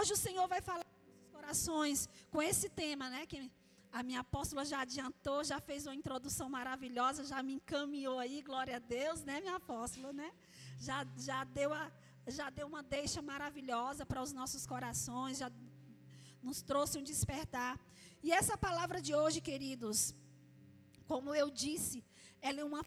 hoje o Senhor vai falar nos corações com esse tema, né? Que a minha apóstola já adiantou, já fez uma introdução maravilhosa, já me encaminhou aí, glória a Deus, né, minha apóstola, né? Já, já, deu, a, já deu uma deixa maravilhosa para os nossos corações, já nos trouxe um despertar. E essa palavra de hoje, queridos, como eu disse, ela é uma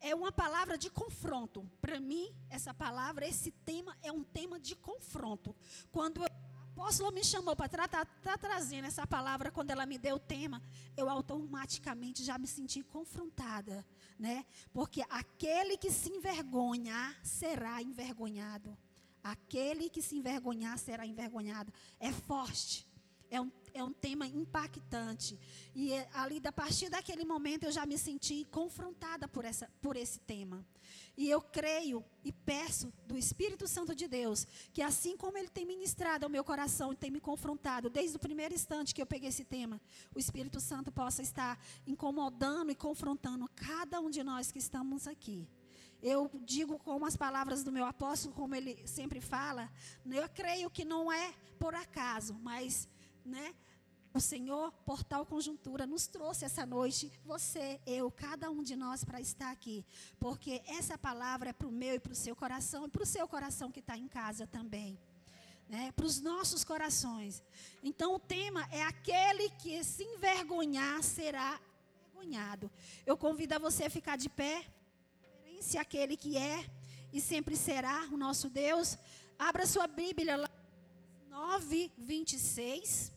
é uma palavra de confronto. Para mim, essa palavra, esse tema é um tema de confronto. Quando eu apóstola me chamou para estar tá, tá trazendo essa palavra, quando ela me deu o tema, eu automaticamente já me senti confrontada, né? Porque aquele que se envergonhar será envergonhado. Aquele que se envergonhar será envergonhado. É forte. É um, é um tema impactante. E é, ali, a partir daquele momento, eu já me senti confrontada por, essa, por esse tema. E eu creio e peço do Espírito Santo de Deus que, assim como Ele tem ministrado ao meu coração e tem me confrontado desde o primeiro instante que eu peguei esse tema, o Espírito Santo possa estar incomodando e confrontando cada um de nós que estamos aqui. Eu digo com as palavras do meu apóstolo, como ele sempre fala, eu creio que não é por acaso, mas né, o Senhor, Portal Conjuntura, nos trouxe essa noite, você, eu, cada um de nós, para estar aqui. Porque essa palavra é para o meu e para o seu coração, e para o seu coração que está em casa também. Né, para os nossos corações. Então, o tema é aquele que se envergonhar será envergonhado. Eu convido a você a ficar de pé. Se aquele que é e sempre será o nosso Deus. Abra sua Bíblia lá, 9, 26.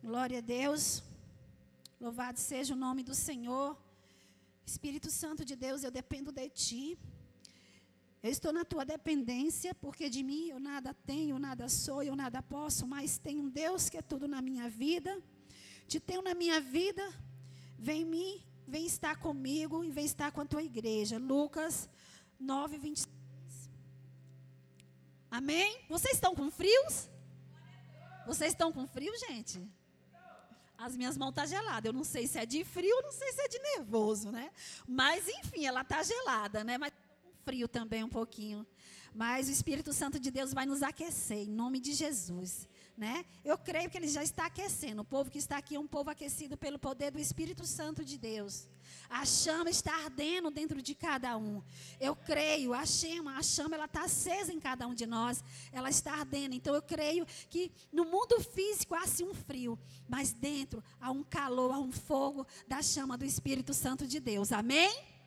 Glória a Deus. Louvado seja o nome do Senhor. Espírito Santo de Deus, eu dependo de Ti. Eu estou na Tua dependência, porque de mim eu nada tenho, nada sou, eu nada posso, mas tenho um Deus que é tudo na minha vida. Te tenho na minha vida. Vem me, vem estar comigo e vem estar com a Tua igreja. Lucas 9, 26. Amém? Vocês estão com frios? Vocês estão com frio, gente? As minhas mãos estão tá geladas. Eu não sei se é de frio, não sei se é de nervoso, né? Mas, enfim, ela está gelada, né? Mas frio também um pouquinho. Mas o Espírito Santo de Deus vai nos aquecer, em nome de Jesus. Né? Eu creio que ele já está aquecendo. O povo que está aqui é um povo aquecido pelo poder do Espírito Santo de Deus. A chama está ardendo dentro de cada um. Eu creio, a chama, a chama ela está acesa em cada um de nós. Ela está ardendo. Então eu creio que no mundo físico há sim um frio, mas dentro há um calor, há um fogo da chama do Espírito Santo de Deus. Amém?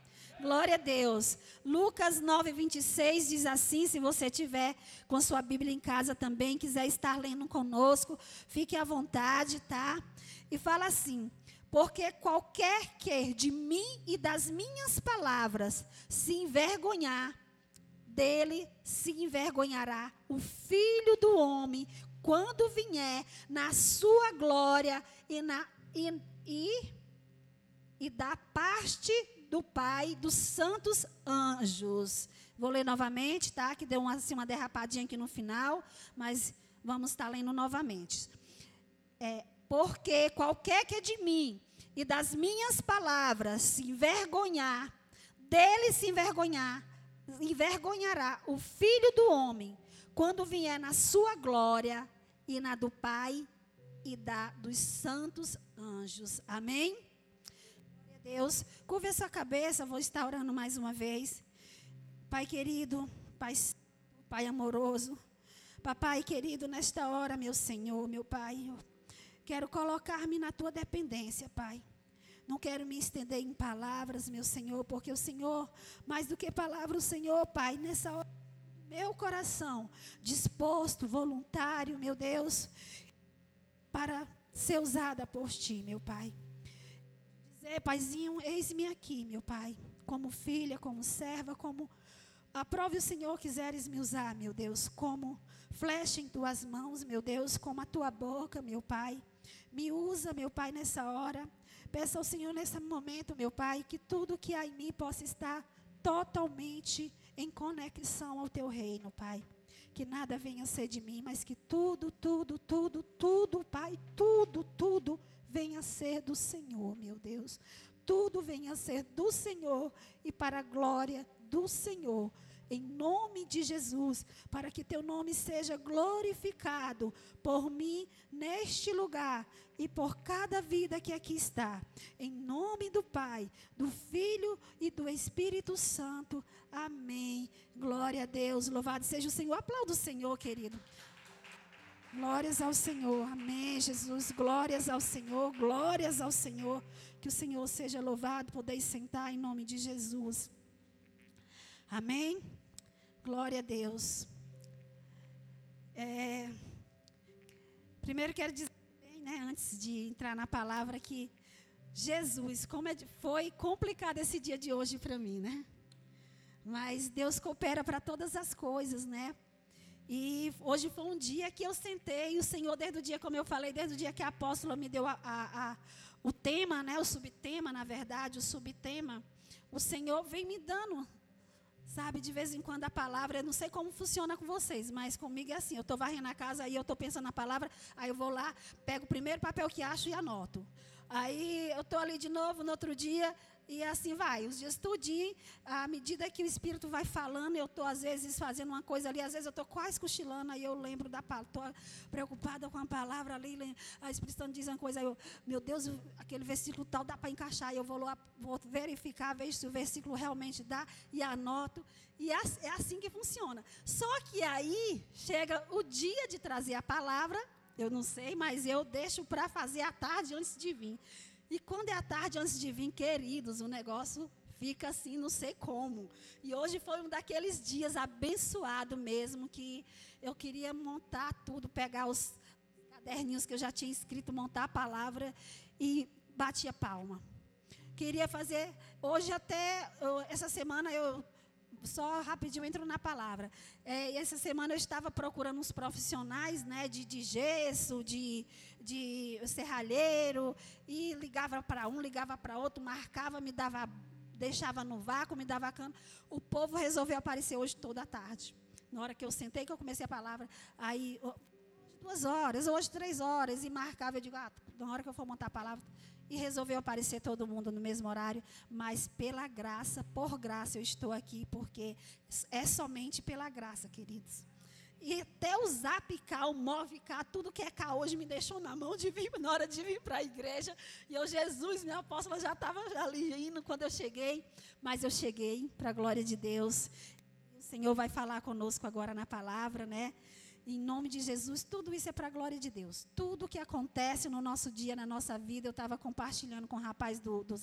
Glória a Deus. Lucas 9, 26 diz assim: se você tiver com sua Bíblia em casa também, quiser estar lendo conosco, fique à vontade, tá? E fala assim: porque qualquer que de mim e das minhas palavras se envergonhar, dele se envergonhará o filho do homem quando vier na sua glória e, na, e, e, e da parte do Pai dos santos anjos. Vou ler novamente, tá? Que deu uma, assim, uma derrapadinha aqui no final, mas vamos estar lendo novamente. É, porque qualquer que é de mim e das minhas palavras se envergonhar, dele se envergonhar, envergonhará o filho do homem quando vier na sua glória e na do Pai e da dos santos anjos. Amém? Deus. Curva a sua cabeça, vou estar orando mais uma vez. Pai querido, Pai, Pai amoroso, Papai querido, nesta hora, meu Senhor, meu Pai, quero colocar-me na tua dependência, Pai. Não quero me estender em palavras, meu Senhor, porque o Senhor, mais do que palavras, o Senhor, Pai, nessa hora, meu coração disposto, voluntário, meu Deus, para ser usada por Ti, meu Pai dizer, Paizinho, eis-me aqui, meu Pai, como filha, como serva, como aprove o Senhor quiseres me usar, meu Deus, como flecha em tuas mãos, meu Deus, como a tua boca, meu Pai. Me usa, meu Pai, nessa hora. Peça ao Senhor nesse momento, meu Pai, que tudo que há em mim possa estar totalmente em conexão ao teu reino, Pai. Que nada venha a ser de mim, mas que tudo, tudo, tudo, tudo, Pai, tudo, tudo venha a ser do Senhor, meu Deus. Tudo venha a ser do Senhor e para a glória do Senhor. Em nome de Jesus, para que teu nome seja glorificado por mim neste lugar e por cada vida que aqui está. Em nome do Pai, do Filho e do Espírito Santo. Amém. Glória a Deus. Louvado seja o Senhor. Aplauda o Senhor, querido. Glórias ao Senhor. Amém, Jesus. Glórias ao Senhor. Glórias ao Senhor. Que o Senhor seja louvado. Podeis sentar em nome de Jesus. Amém. Glória a Deus. É, primeiro quero dizer, né, antes de entrar na palavra, que Jesus, como é, foi complicado esse dia de hoje para mim, né? Mas Deus coopera para todas as coisas, né? E hoje foi um dia que eu sentei, o Senhor, desde o dia, como eu falei, desde o dia que a apóstola me deu a, a, a, o tema, né, o subtema, na verdade, o subtema, o Senhor vem me dando Sabe, de vez em quando a palavra, eu não sei como funciona com vocês, mas comigo é assim, eu estou varrendo a casa, aí eu estou pensando na palavra, aí eu vou lá, pego o primeiro papel que acho e anoto. Aí eu estou ali de novo no outro dia, e assim vai, os dias tudinho, à medida que o Espírito vai falando, eu estou às vezes fazendo uma coisa ali, às vezes eu estou quase cochilando, aí eu lembro da palavra, estou preocupada com a palavra ali, a Espírito Santo diz uma coisa, aí eu, meu Deus, aquele versículo tal dá para encaixar, eu vou lá, vou verificar, vejo se o versículo realmente dá, e anoto, e é, é assim que funciona. Só que aí chega o dia de trazer a palavra, eu não sei, mas eu deixo para fazer à tarde antes de vir. E quando é a tarde antes de vir, queridos, o negócio fica assim, não sei como. E hoje foi um daqueles dias abençoado mesmo que eu queria montar tudo, pegar os caderninhos que eu já tinha escrito, montar a palavra e batia palma. Queria fazer hoje até essa semana eu só rapidinho entro na palavra. É, essa semana eu estava procurando uns profissionais né, de, de gesso, de, de serralheiro, e ligava para um, ligava para outro, marcava, me dava, deixava no vácuo, me dava cano. O povo resolveu aparecer hoje toda a tarde. Na hora que eu sentei, que eu comecei a palavra, aí duas horas, hoje três horas, e marcava, eu digo, ah, na hora que eu for montar a palavra, e resolveu aparecer todo mundo no mesmo horário, mas pela graça, por graça eu estou aqui, porque é somente pela graça, queridos. E até o zap cá, o move cá, tudo que é cá hoje me deixou na mão de vir, na hora de vir para a igreja. E eu, Jesus, minha apóstola já estava ali indo quando eu cheguei, mas eu cheguei, para a glória de Deus. O Senhor vai falar conosco agora na palavra, né? Em nome de Jesus, tudo isso é para a glória de Deus. Tudo que acontece no nosso dia, na nossa vida, eu estava compartilhando com o rapaz do, do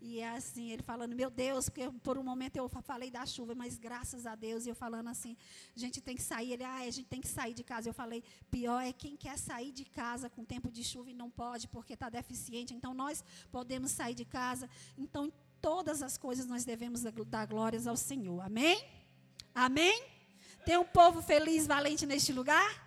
e é assim, ele falando, meu Deus, porque por um momento eu falei da chuva, mas graças a Deus, e eu falando assim, a gente tem que sair, ele, ah, a gente tem que sair de casa. Eu falei, pior é quem quer sair de casa com tempo de chuva e não pode, porque está deficiente. Então nós podemos sair de casa. Então, em todas as coisas nós devemos dar glórias ao Senhor. Amém? Amém? Tem um povo feliz, valente neste lugar?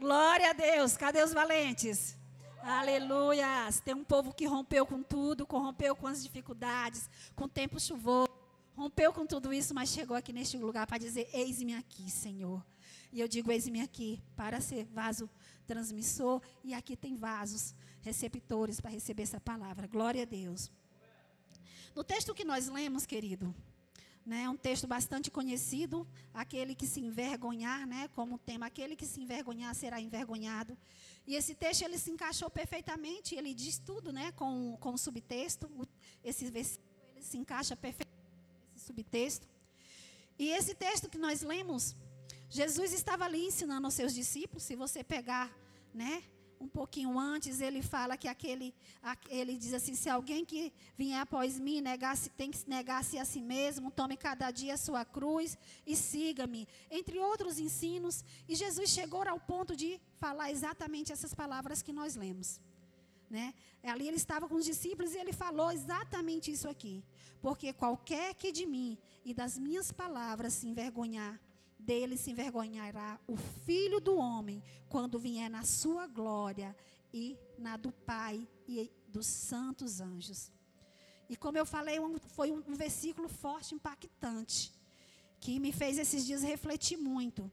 Glória a Deus. Cadê os valentes? Aleluia. Tem um povo que rompeu com tudo, rompeu com as dificuldades, com o tempo chuvoso, rompeu com tudo isso, mas chegou aqui neste lugar para dizer: Eis-me aqui, Senhor. E eu digo: Eis-me aqui para ser vaso transmissor, e aqui tem vasos receptores para receber essa palavra. Glória a Deus. No texto que nós lemos, querido, né, um texto bastante conhecido, aquele que se envergonhar, né, como tema, aquele que se envergonhar será envergonhado. E esse texto ele se encaixou perfeitamente, ele diz tudo, né, com, com o subtexto, esse versículo ele se encaixa perfeitamente nesse subtexto. E esse texto que nós lemos, Jesus estava ali ensinando aos seus discípulos, se você pegar, né, um pouquinho antes, ele fala que aquele, ele diz assim: se alguém que vier após mim negasse, tem que negar-se a si mesmo, tome cada dia a sua cruz e siga-me. Entre outros ensinos, e Jesus chegou ao ponto de falar exatamente essas palavras que nós lemos. Né? Ali ele estava com os discípulos e ele falou exatamente isso aqui. Porque qualquer que de mim e das minhas palavras se envergonhar, dele se envergonhará o filho do homem quando vier na sua glória e na do Pai e dos santos anjos. E como eu falei, foi um versículo forte, impactante, que me fez esses dias refletir muito.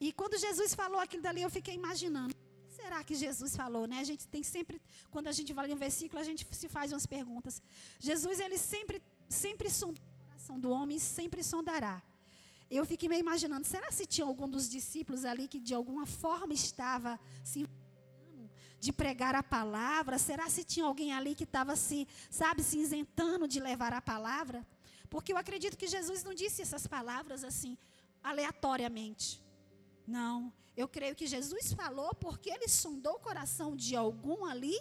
E quando Jesus falou aquilo dali, eu fiquei imaginando. Será que Jesus falou, né? A gente tem sempre, quando a gente vai ler um versículo, a gente se faz umas perguntas. Jesus, ele sempre, sempre sondou coração do homem sempre sondará. Eu fiquei me imaginando, será se tinha algum dos discípulos ali que de alguma forma estava se de pregar a palavra? Será se tinha alguém ali que estava se, sabe, se isentando de levar a palavra? Porque eu acredito que Jesus não disse essas palavras assim, aleatoriamente. Não, eu creio que Jesus falou porque ele sondou o coração de algum ali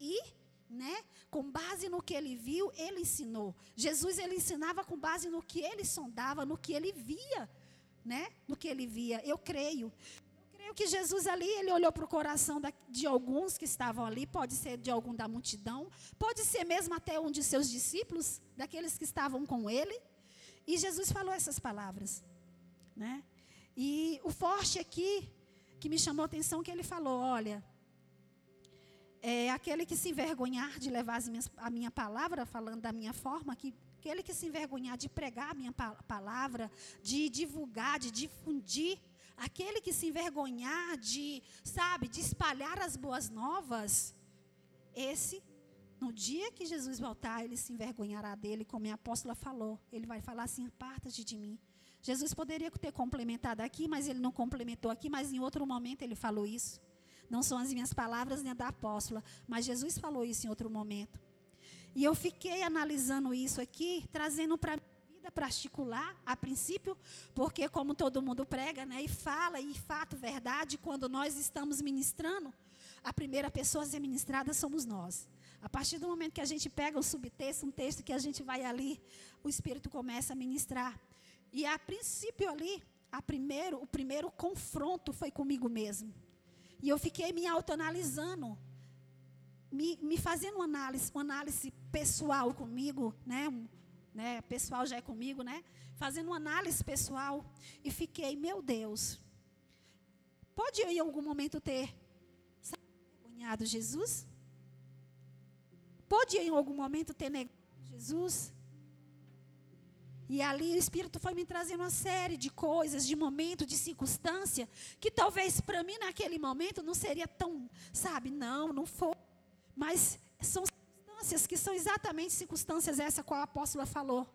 e, né, com base no que ele viu, ele ensinou. Jesus ele ensinava com base no que ele sondava, no que ele via, né? No que ele via. Eu creio. Eu creio que Jesus ali, ele olhou para o coração de alguns que estavam ali, pode ser de algum da multidão, pode ser mesmo até um de seus discípulos, daqueles que estavam com ele. E Jesus falou essas palavras, né? E o forte aqui, que me chamou a atenção, que ele falou: olha, é aquele que se envergonhar de levar minhas, a minha palavra, falando da minha forma, que, aquele que se envergonhar de pregar a minha palavra, de divulgar, de difundir, aquele que se envergonhar de, sabe, de espalhar as boas novas, esse, no dia que Jesus voltar, ele se envergonhará dele, como a apóstola falou. Ele vai falar assim: aparta-te de mim. Jesus poderia ter complementado aqui, mas ele não complementou aqui, mas em outro momento ele falou isso. Não são as minhas palavras nem a da apóstola, mas Jesus falou isso em outro momento. E eu fiquei analisando isso aqui, trazendo para a vida particular, a princípio, porque como todo mundo prega, né, e fala, e fato, verdade, quando nós estamos ministrando, a primeira pessoa a ser ministrada somos nós. A partir do momento que a gente pega o subtexto, um texto que a gente vai ali, o Espírito começa a ministrar. E a princípio ali, a primeiro, o primeiro confronto foi comigo mesmo. E eu fiquei me autoanalisando, me, me fazendo uma análise, uma análise pessoal comigo, né? né? Pessoal já é comigo, né? Fazendo uma análise pessoal. E fiquei, meu Deus, pode eu em algum momento ter envergonhado Jesus? Pode eu em algum momento ter negado Jesus? E ali o Espírito foi me trazendo uma série de coisas, de momento, de circunstância, que talvez para mim naquele momento não seria tão, sabe, não, não foi. Mas são circunstâncias que são exatamente circunstâncias essa qual a apóstola falou.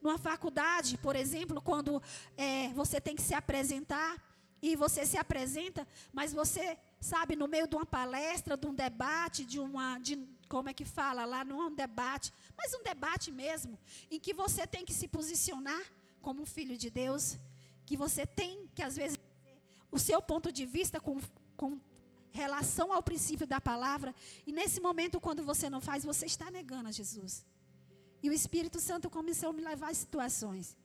Numa faculdade, por exemplo, quando é, você tem que se apresentar, e você se apresenta, mas você, sabe, no meio de uma palestra, de um debate, de uma, de, como é que fala lá, não é um debate, mas um debate mesmo, em que você tem que se posicionar como um filho de Deus, que você tem que, às vezes, o seu ponto de vista com, com relação ao princípio da palavra, e nesse momento, quando você não faz, você está negando a Jesus. E o Espírito Santo começou a me levar a situações.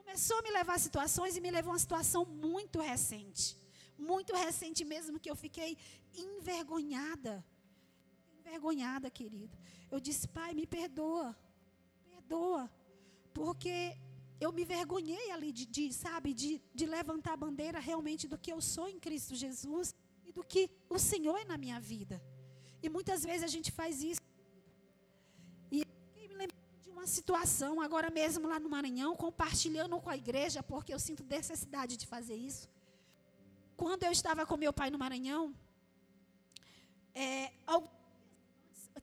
Começou a me levar a situações e me levou a uma situação muito recente. Muito recente mesmo, que eu fiquei envergonhada envergonhada, querido. Eu disse, pai, me perdoa. Perdoa. Porque eu me vergonhei ali de, de sabe, de, de levantar a bandeira realmente do que eu sou em Cristo Jesus e do que o Senhor é na minha vida. E muitas vezes a gente faz isso. E eu me lembro de uma situação, agora mesmo lá no Maranhão, compartilhando com a igreja, porque eu sinto necessidade de fazer isso. Quando eu estava com meu pai no Maranhão, é,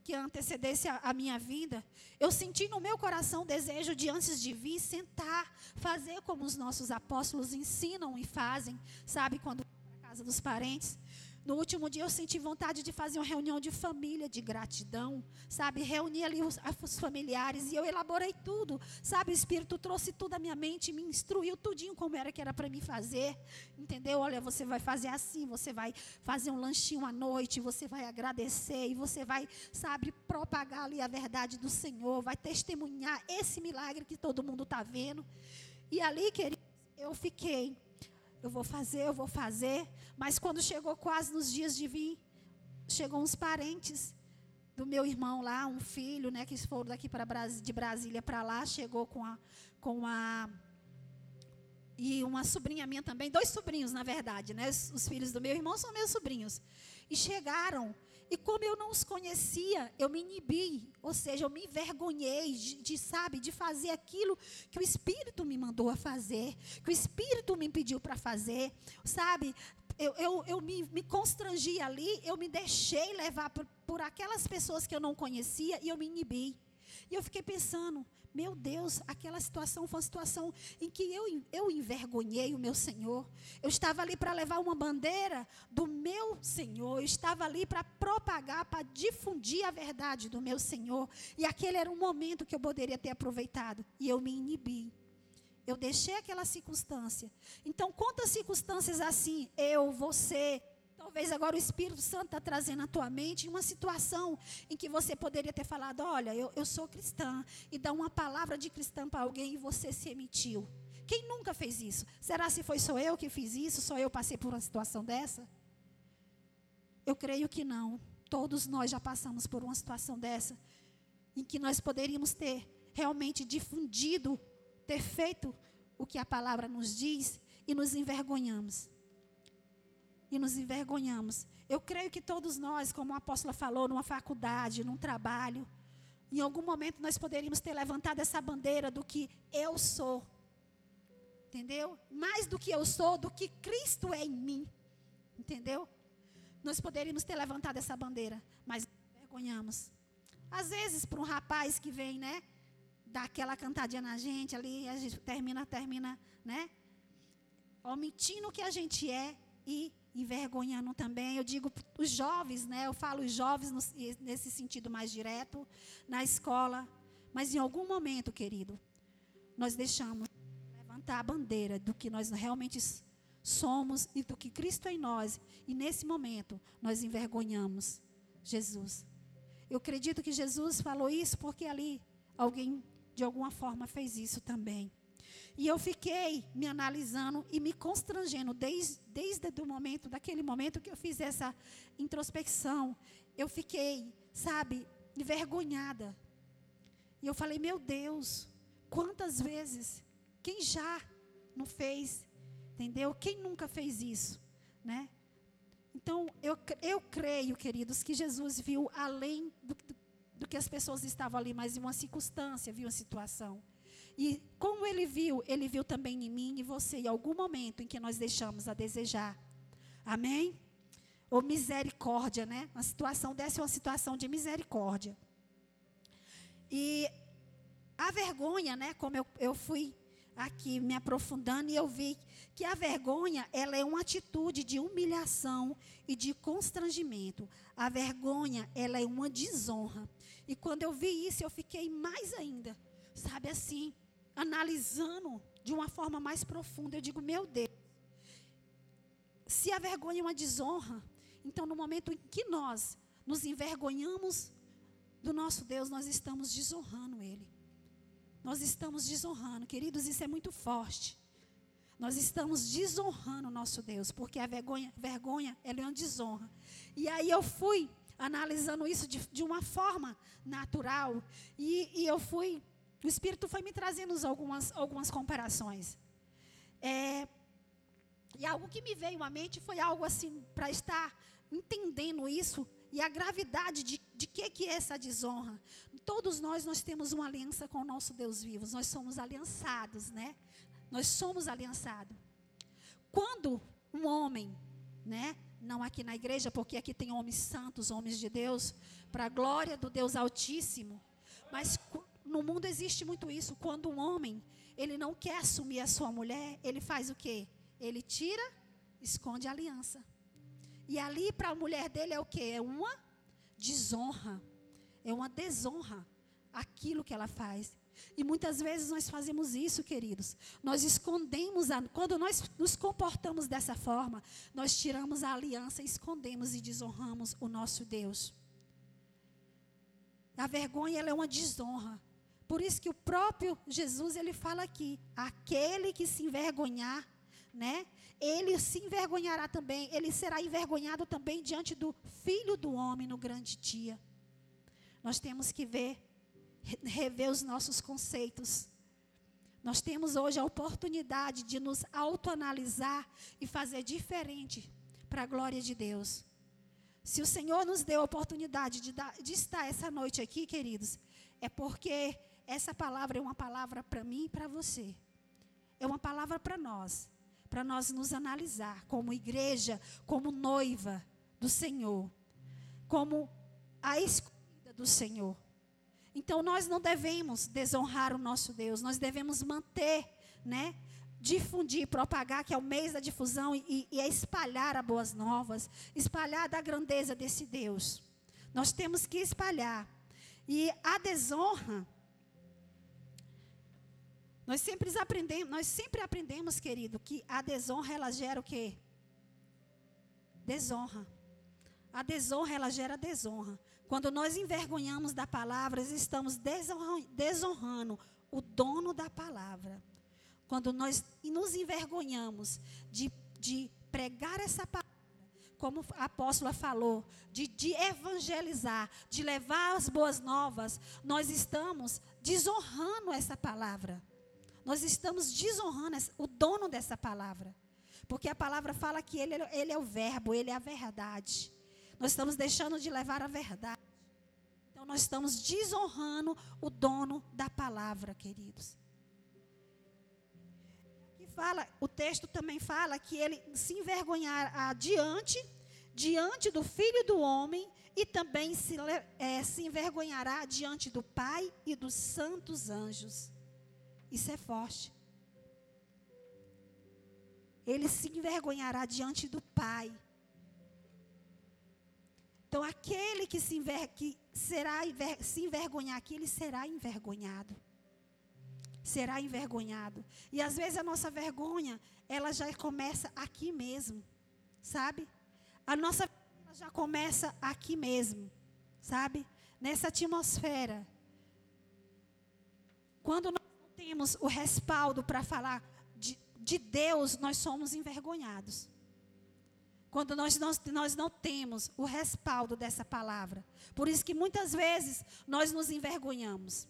que antecedesse a, a, minha vida, eu senti no meu coração o desejo de, antes de vir, sentar, fazer como os nossos apóstolos ensinam e fazem, sabe, quando para casa dos parentes. No último dia eu senti vontade de fazer uma reunião de família, de gratidão, sabe? Reunir ali os, os, familiares e eu elaborei tudo, sabe? O Espírito trouxe tudo à minha mente, me instruiu tudinho como era que era para mim fazer, entendeu? Olha, você vai fazer assim, você vai fazer um lanchinho à noite, você vai agradecer e você vai, sabe, propagar ali a verdade do Senhor, vai testemunhar esse milagre que todo mundo está vendo. E ali, queridos, eu fiquei eu vou fazer, eu vou fazer. Mas quando chegou quase nos dias de vir, chegou uns parentes do meu irmão lá, um filho, né, que foram daqui para de Brasília para lá, chegou com a com a e uma sobrinha minha também, dois sobrinhos na verdade, né? Os, os filhos do meu irmão são meus sobrinhos. E chegaram e como eu não os conhecia, eu me inibi, ou seja, eu me envergonhei de, de, sabe, de fazer aquilo que o Espírito me mandou a fazer, que o Espírito me pediu para fazer, sabe? Eu, eu, eu me, me, constrangi ali, eu me deixei levar por, por aquelas pessoas que eu não conhecia e eu me inibi. E eu fiquei pensando, Meu Deus, aquela situação foi uma situação em que eu, eu envergonhei o meu Senhor. Eu estava ali para levar uma bandeira do meu Senhor. Eu estava ali para propagar, para difundir a verdade do meu Senhor. E aquele era um momento que eu poderia ter aproveitado. E eu me inibi. Eu deixei aquela circunstância. Então, quantas circunstâncias assim, eu, você, Talvez agora o Espírito Santo está trazendo à tua mente uma situação em que você poderia ter falado: Olha, eu, eu sou cristã, e dar uma palavra de cristã para alguém e você se emitiu. Quem nunca fez isso? Será se foi só eu que fiz isso? Só eu passei por uma situação dessa? Eu creio que não. Todos nós já passamos por uma situação dessa, em que nós poderíamos ter realmente difundido, ter feito o que a palavra nos diz e nos envergonhamos e nos envergonhamos. Eu creio que todos nós, como a apóstola falou, numa faculdade, num trabalho, em algum momento nós poderíamos ter levantado essa bandeira do que eu sou. Entendeu? Mais do que eu sou, do que Cristo é em mim. Entendeu? Nós poderíamos ter levantado essa bandeira, mas envergonhamos. Às vezes, para um rapaz que vem, né? Dá aquela cantadinha na gente ali, a gente termina, termina, né? Omitindo o que a gente é e envergonhando também. Eu digo os jovens, né? Eu falo os jovens no, nesse sentido mais direto, na escola. Mas em algum momento, querido, nós deixamos levantar a bandeira do que nós realmente somos e do que Cristo é em nós. E nesse momento, nós envergonhamos Jesus. Eu acredito que Jesus falou isso porque ali alguém, de alguma forma, fez isso também. E eu fiquei me analisando e me constrangendo desde, desde o momento, daquele momento que eu fiz essa introspecção. Eu fiquei, sabe, envergonhada. E eu falei, meu Deus, quantas vezes, quem já não fez, entendeu? Quem nunca fez isso, né? Então, eu, eu creio, queridos, que Jesus viu além do, do, do que as pessoas estavam ali, mas em uma circunstância, viu a situação. E como ele viu, ele viu também em mim e você, em algum momento em que nós deixamos a desejar. Amém? Ou misericórdia, né? Uma situação dessa é uma situação de misericórdia. E a vergonha, né? Como eu, eu fui aqui me aprofundando e eu vi que a vergonha, ela é uma atitude de humilhação e de constrangimento. A vergonha, ela é uma desonra. E quando eu vi isso, eu fiquei mais ainda, sabe assim, analisando de uma forma mais profunda, eu digo, meu Deus, se a vergonha é uma desonra, então no momento em que nós nos envergonhamos do nosso Deus, nós estamos desonrando Ele. Nós estamos desonrando, queridos, isso é muito forte. Nós estamos desonrando o nosso Deus, porque a vergonha, vergonha ela é uma desonra. E aí eu fui analisando isso de, de uma forma natural, e, e eu fui o Espírito foi me trazendo algumas, algumas comparações. É, e algo que me veio à mente foi algo assim, para estar entendendo isso e a gravidade de, de que, que é essa desonra. Todos nós, nós temos uma aliança com o nosso Deus vivo. Nós somos aliançados, né? Nós somos aliançados. Quando um homem, né? Não aqui na igreja, porque aqui tem homens santos, homens de Deus, para a glória do Deus Altíssimo. Mas no mundo existe muito isso. Quando um homem, ele não quer assumir a sua mulher, ele faz o quê? Ele tira, esconde a aliança. E ali para a mulher dele é o quê? É uma desonra. É uma desonra aquilo que ela faz. E muitas vezes nós fazemos isso, queridos. Nós escondemos, a, quando nós nos comportamos dessa forma, nós tiramos a aliança, escondemos e desonramos o nosso Deus. A vergonha é uma desonra. Por isso que o próprio Jesus ele fala aqui, aquele que se envergonhar, né? Ele se envergonhará também, ele será envergonhado também diante do filho do homem no grande dia. Nós temos que ver rever os nossos conceitos. Nós temos hoje a oportunidade de nos autoanalisar e fazer diferente para a glória de Deus. Se o Senhor nos deu a oportunidade de, dar, de estar essa noite aqui, queridos, é porque essa palavra é uma palavra para mim e para você. É uma palavra para nós, para nós nos analisar como igreja, como noiva do Senhor, como a escolhida do Senhor. Então nós não devemos desonrar o nosso Deus, nós devemos manter, né? Difundir, propagar, que é o mês da difusão, e, e é espalhar as boas novas, espalhar da grandeza desse Deus. Nós temos que espalhar. E a desonra, nós sempre aprendemos, nós sempre aprendemos, querido, que a desonra ela gera o quê? Desonra. A desonra ela gera desonra. Quando nós envergonhamos da palavra, estamos desonrando o dono da palavra. Quando nós nos envergonhamos de, de pregar essa palavra, como a apóstola falou, de, de, evangelizar, de levar as boas novas, nós estamos desonrando essa palavra. Nós estamos desonrando o dono dessa palavra. Porque a palavra fala que ele, ele é o verbo, ele é a verdade. Nós estamos deixando de levar a verdade. Então nós estamos desonrando o dono da palavra, queridos. Aqui fala, o texto também fala que ele se envergonhará diante, diante do filho do homem e também se, é, se envergonhará diante do Pai e dos santos anjos. Isso é forte. Ele se envergonhará diante do Pai então, aquele que se, enver, que será, se envergonhar aqui, ele será envergonhado. Será envergonhado. E às vezes a nossa vergonha, ela já começa aqui mesmo, sabe? A nossa vergonha já começa aqui mesmo, sabe? Nessa atmosfera. Quando temos o respaldo para falar de, de Deus, nós somos envergonhados. Quando nós não, nós não temos o respaldo dessa palavra. Por isso que muitas vezes nós nos envergonhamos.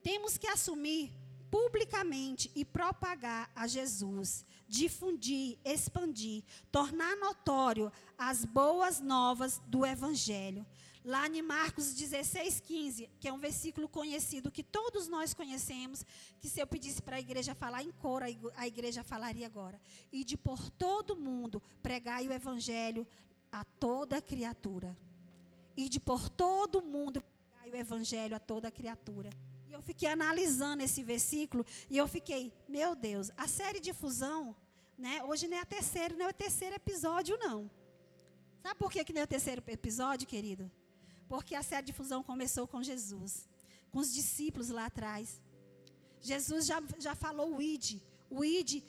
Temos que assumir publicamente e propagar a Jesus, difundir, expandir, tornar notório as boas novas do Evangelho. Lá em Marcos 16, 15, que é um versículo conhecido, que todos nós conhecemos, que se eu pedisse para a igreja falar em coro, a igreja falaria agora. E de por todo mundo pregai o evangelho a toda criatura. E de por todo mundo pregai o evangelho a toda criatura. E eu fiquei analisando esse versículo e eu fiquei, meu Deus, a série de fusão, né? Hoje não é a terceira, não é o terceiro episódio, não. Sabe por que, que não é o terceiro episódio, querido? Porque a série de fusão começou com Jesus, com os discípulos lá atrás. Jesus já, já falou o id, o id,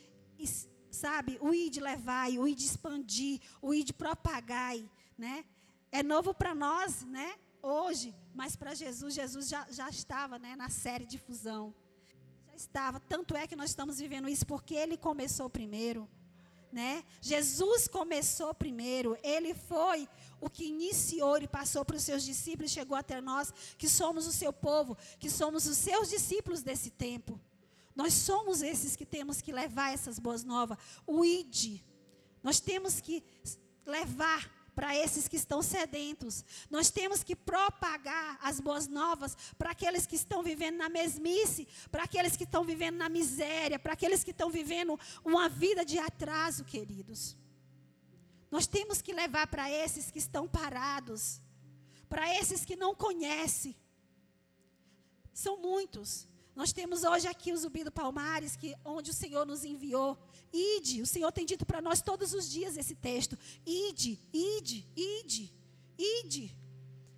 sabe, o id levai, o id expandir, o id propagai, né? É novo para nós, né? Hoje, mas para Jesus, Jesus já, já estava, né, na série de fusão. Já estava, tanto é que nós estamos vivendo isso porque ele começou primeiro né? Jesus começou primeiro, ele foi o que iniciou, ele passou para os seus discípulos, chegou até nós, que somos o seu povo, que somos os seus discípulos desse tempo. Nós somos esses que temos que levar essas boas novas, o ID. Nós temos que levar para esses que estão sedentos. Nós temos que propagar as boas novas para aqueles que estão vivendo na mesmice, para aqueles que estão vivendo na miséria, para aqueles que estão vivendo uma vida de atraso, queridos. Nós temos que levar para esses que estão parados, para esses que não conhecem. São muitos. Nós temos hoje aqui o Zumbi do Palmares, que, onde o Senhor nos enviou. Ide, o Senhor tem dito para nós todos os dias esse texto. Ide, ide, ide, ide.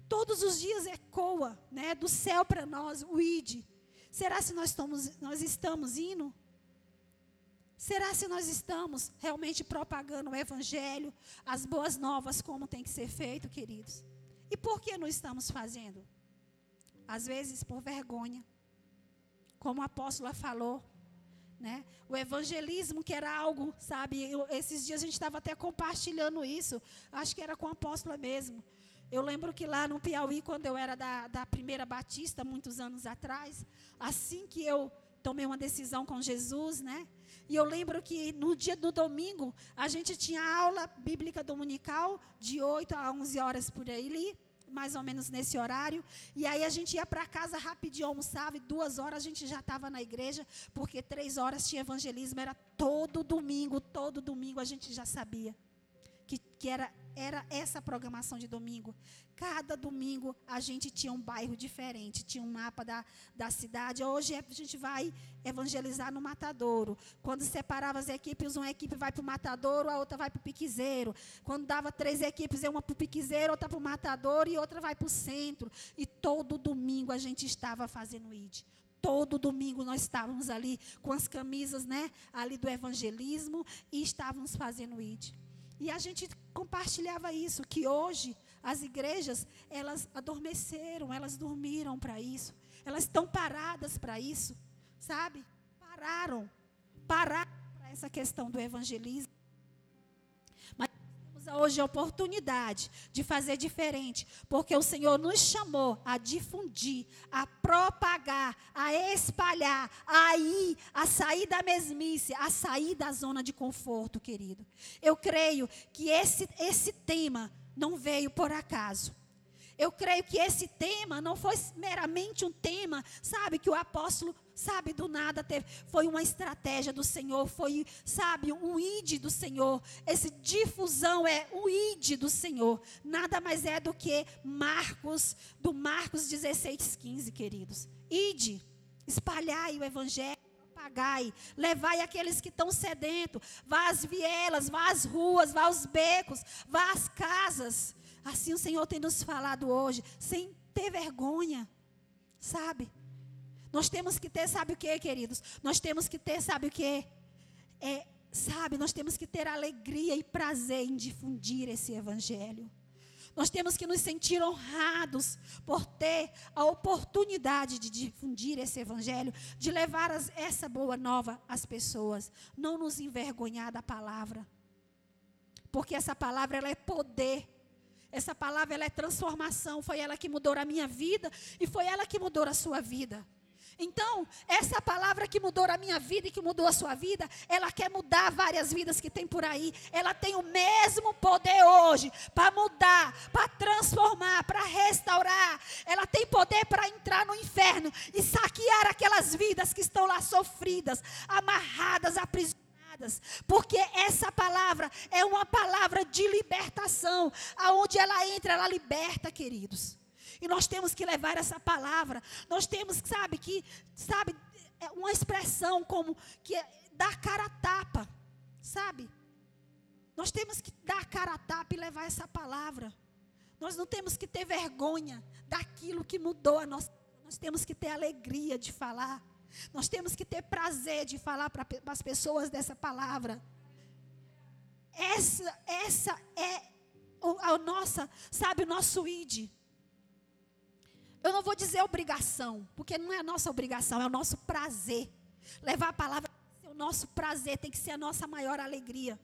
Todos os dias ecoa, né, do céu para nós o ide. Será se nós estamos, nós estamos indo? Será se nós estamos realmente propagando o evangelho, as boas novas como tem que ser feito, queridos? E por que não estamos fazendo? Às vezes por vergonha como a apóstola falou. Né? O evangelismo, que era algo, sabe, eu, esses dias a gente estava até compartilhando isso, acho que era com a apóstola mesmo. Eu lembro que lá no Piauí, quando eu era da, da primeira batista, muitos anos atrás, assim que eu tomei uma decisão com Jesus, né? E eu lembro que no dia do domingo, a gente tinha aula bíblica dominical, de 8 a 11 horas por aí mais ou menos nesse horário. E aí a gente ia para casa rapidinho, almoçava, e duas horas a gente já estava na igreja, porque três horas tinha evangelismo, era todo domingo, todo domingo a gente já sabia que, que era, era essa programação de domingo. Cada domingo a gente tinha um bairro diferente, tinha um mapa da, da cidade. Hoje a gente vai evangelizar no Matadouro. Quando separava as equipes, uma equipe vai para o Matadouro, a outra vai para o Piquizeiro. Quando dava três equipes, uma para o Piquizeiro, outra para o Matadouro e outra vai para o centro. E todo domingo a gente estava fazendo ID. Todo domingo nós estávamos ali com as camisas, né, ali do evangelismo e estávamos fazendo ID. E a gente compartilhava isso, que hoje as igrejas, elas adormeceram, elas dormiram para isso. Elas estão paradas para isso, sabe? Pararam. Pararam para essa questão do evangelismo. Hoje a oportunidade de fazer diferente, porque o Senhor nos chamou a difundir, a propagar, a espalhar, a ir, a sair da mesmice, a sair da zona de conforto, querido. Eu creio que esse, esse tema não veio por acaso. Eu creio que esse tema não foi meramente um tema, sabe, que o apóstolo, sabe, do nada teve. Foi uma estratégia do Senhor, foi, sabe, um id do Senhor. Esse difusão é o id do Senhor. Nada mais é do que Marcos, do Marcos 16, 15, queridos. Ide, espalhai o evangelho pagai, levai aqueles que estão sedentos, vá às vielas, vá às ruas, vá aos becos, vá às casas. Assim o Senhor tem nos falado hoje, sem ter vergonha, sabe? Nós temos que ter, sabe o que, queridos? Nós temos que ter, sabe o que? É, sabe, nós temos que ter alegria e prazer em difundir esse evangelho. Nós temos que nos sentir honrados por ter a oportunidade de difundir esse evangelho, de levar as, essa boa nova às pessoas, não nos envergonhar da palavra. Porque essa palavra ela é poder. Essa palavra ela é transformação, foi ela que mudou a minha vida e foi ela que mudou a sua vida. Então, essa palavra que mudou a minha vida e que mudou a sua vida, ela quer mudar várias vidas que tem por aí. Ela tem o mesmo poder hoje para mudar, para transformar, para restaurar. Ela tem poder para entrar no inferno e saquear aquelas vidas que estão lá sofridas, amarradas, aprisionadas. Porque essa palavra é uma palavra de libertação. Aonde ela entra, ela liberta, queridos. E nós temos que levar essa palavra. Nós temos, sabe, que, sabe, é uma expressão como que é dar cara a tapa, sabe? Nós temos que dar cara a tapa e levar essa palavra. Nós não temos que ter vergonha daquilo que mudou a nossa. Nós temos que ter alegria de falar. Nós temos que ter prazer de falar para as pessoas dessa palavra. Essa, essa é a nossa, sabe, o nosso id. Eu não vou dizer obrigação, porque não é a nossa obrigação, é o nosso prazer. Levar a palavra é o nosso prazer, tem que ser a nossa maior alegria.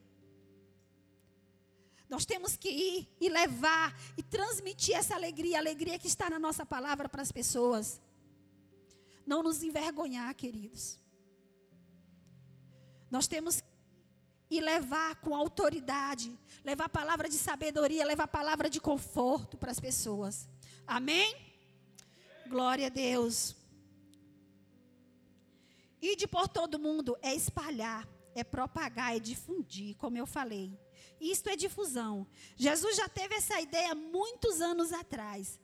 Nós temos que ir e levar e transmitir essa alegria, a alegria que está na nossa palavra para as pessoas. Não nos envergonhar, queridos. Nós temos ir levar com autoridade, levar a palavra de sabedoria, levar a palavra de conforto para as pessoas. Amém? Glória a Deus. Ide por todo mundo é espalhar, é propagar, é difundir, como eu falei. Isto é difusão. Jesus já teve essa ideia muitos anos atrás.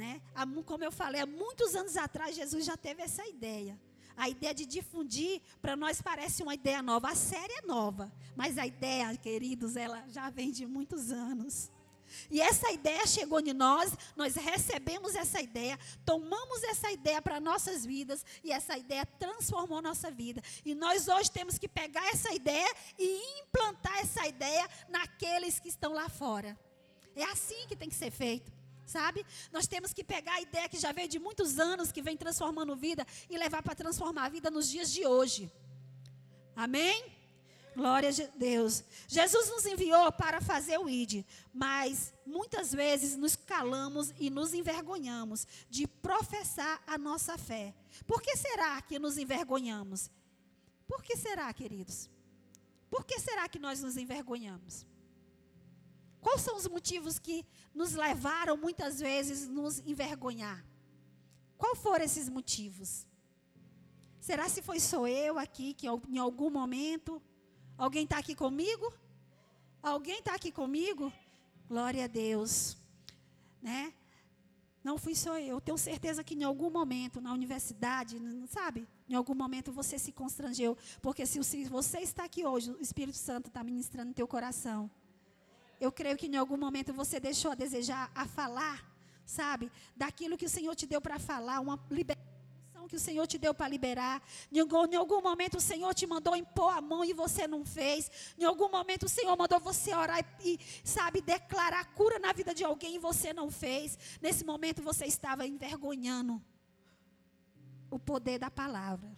Né? Como eu falei, há muitos anos atrás, Jesus já teve essa ideia. A ideia de difundir, para nós parece uma ideia nova. A série é nova, mas a ideia, queridos, ela já vem de muitos anos. E essa ideia chegou em nós, nós recebemos essa ideia, tomamos essa ideia para nossas vidas e essa ideia transformou nossa vida. E nós hoje temos que pegar essa ideia e implantar essa ideia naqueles que estão lá fora. É assim que tem que ser feito. Sabe? Nós temos que pegar a ideia que já veio de muitos anos, que vem transformando vida, e levar para transformar a vida nos dias de hoje. Amém? Glória a Deus. Jesus nos enviou para fazer o ID, mas muitas vezes nos calamos e nos envergonhamos de professar a nossa fé. Por que será que nos envergonhamos? Por que será, queridos? Por que será que nós nos envergonhamos? Quais são os motivos que nos levaram muitas vezes nos envergonhar? Qual foram esses motivos? Será se foi só eu aqui que em algum momento Alguém está aqui comigo? Alguém está aqui comigo? Glória a Deus. Né? Não fui só eu. Tenho certeza que em algum momento, na universidade, sabe? Em algum momento você se constrangeu. Porque se, você está aqui hoje, o Espírito Santo está ministrando no teu coração. Eu creio que em algum momento você deixou a desejar a falar, sabe? Daquilo que o Senhor te deu para falar, uma liberdade que o Senhor te deu para liberar. Em algum, em algum, momento o Senhor te mandou impor a mão e você não fez. Em algum momento o Senhor mandou você orar e, e sabe, declarar cura na vida de alguém e você não fez. Nesse momento você estava envergonhando o poder da palavra.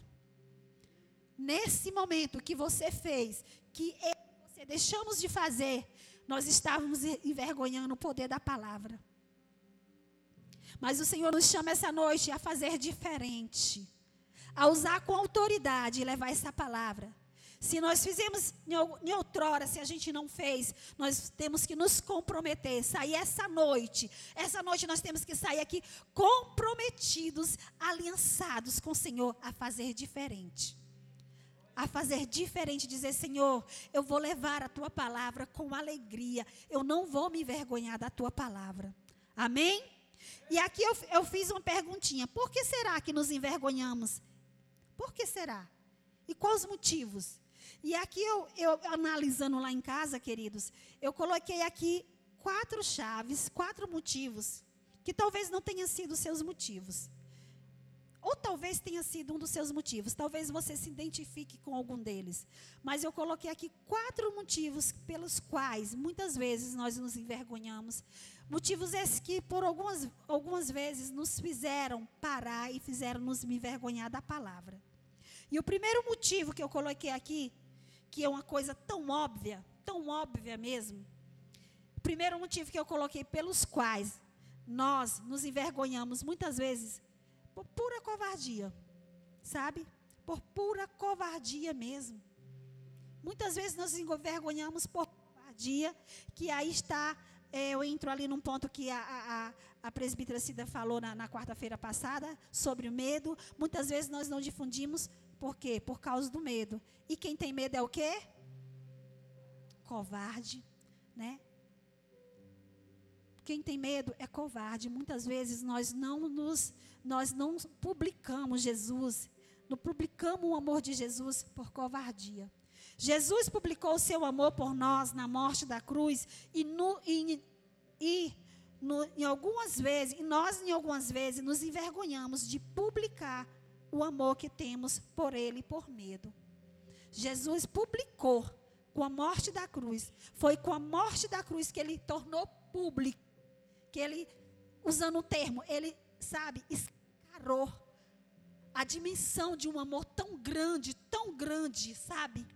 Nesse momento que você fez, que eu, você deixamos de fazer, nós estávamos envergonhando o poder da palavra. Mas o Senhor nos chama essa noite a fazer diferente, a usar com autoridade e levar essa palavra. Se nós fizemos em outrora, se a gente não fez, nós temos que nos comprometer, sair essa noite. Essa noite nós temos que sair aqui comprometidos, aliançados com o Senhor a fazer diferente. A fazer diferente, dizer: Senhor, eu vou levar a tua palavra com alegria, eu não vou me envergonhar da tua palavra. Amém? E aqui eu, eu fiz uma perguntinha: por que será que nos envergonhamos? Por que será? E quais os motivos? E aqui eu, eu analisando lá em casa, queridos, eu coloquei aqui quatro chaves, quatro motivos, que talvez não tenham sido seus motivos. Ou talvez tenha sido um dos seus motivos. Talvez você se identifique com algum deles. Mas eu coloquei aqui quatro motivos pelos quais muitas vezes nós nos envergonhamos. Motivos esses que por algumas, algumas vezes nos fizeram parar e fizeram nos envergonhar da palavra. E o primeiro motivo que eu coloquei aqui, que é uma coisa tão óbvia, tão óbvia mesmo. O primeiro motivo que eu coloquei pelos quais nós nos envergonhamos muitas vezes por pura covardia, sabe? Por pura covardia mesmo. Muitas vezes nós nos envergonhamos por covardia, que aí está, é, eu entro ali num ponto que a, a, a presbítera Cida falou na, na quarta-feira passada, sobre o medo. Muitas vezes nós não difundimos, por quê? Por causa do medo. E quem tem medo é o quê? Covarde, né? Quem tem medo é covarde. Muitas vezes nós não nos nós não publicamos Jesus, não publicamos o amor de Jesus por covardia. Jesus publicou o seu amor por nós na morte da cruz e, no, e, e no, em algumas vezes, e nós em algumas vezes nos envergonhamos de publicar o amor que temos por ele por medo. Jesus publicou com a morte da cruz. Foi com a morte da cruz que ele tornou público, que ele, usando o termo, ele sabe, escancarou a dimensão de um amor tão grande, tão grande, sabe?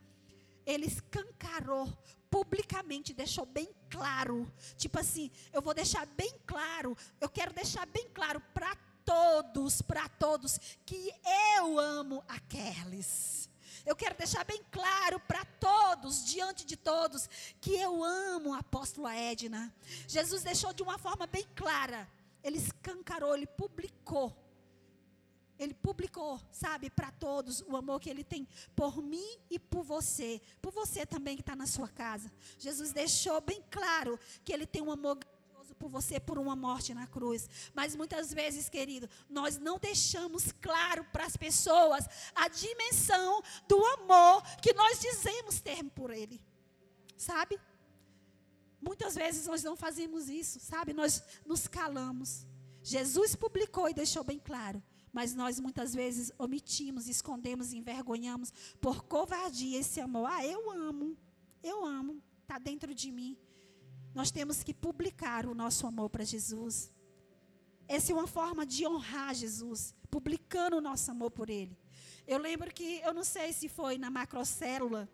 Ele escancarou publicamente, deixou bem claro. Tipo assim, eu vou deixar bem claro, eu quero deixar bem claro para todos, para todos, que eu amo aqueles. Eu quero deixar bem claro para todos, diante de todos, que eu amo a apóstola Edna. Jesus deixou de uma forma bem clara ele escancarou, ele publicou. Ele publicou, sabe, para todos o amor que ele tem por mim e por você. Por você também que está na sua casa. Jesus deixou bem claro que ele tem um amor por você, por uma morte na cruz. Mas muitas vezes, querido, nós não deixamos claro para as pessoas a dimensão do amor que nós dizemos ter por ele. Sabe? Muitas vezes nós não fazemos isso, sabe? Nós nos calamos. Jesus publicou e deixou bem claro, mas nós muitas vezes omitimos, escondemos, envergonhamos por covardia esse amor. Ah, eu amo, eu amo, está dentro de mim. Nós temos que publicar o nosso amor para Jesus. Essa é uma forma de honrar Jesus, publicando o nosso amor por Ele. Eu lembro que, eu não sei se foi na macrocélula,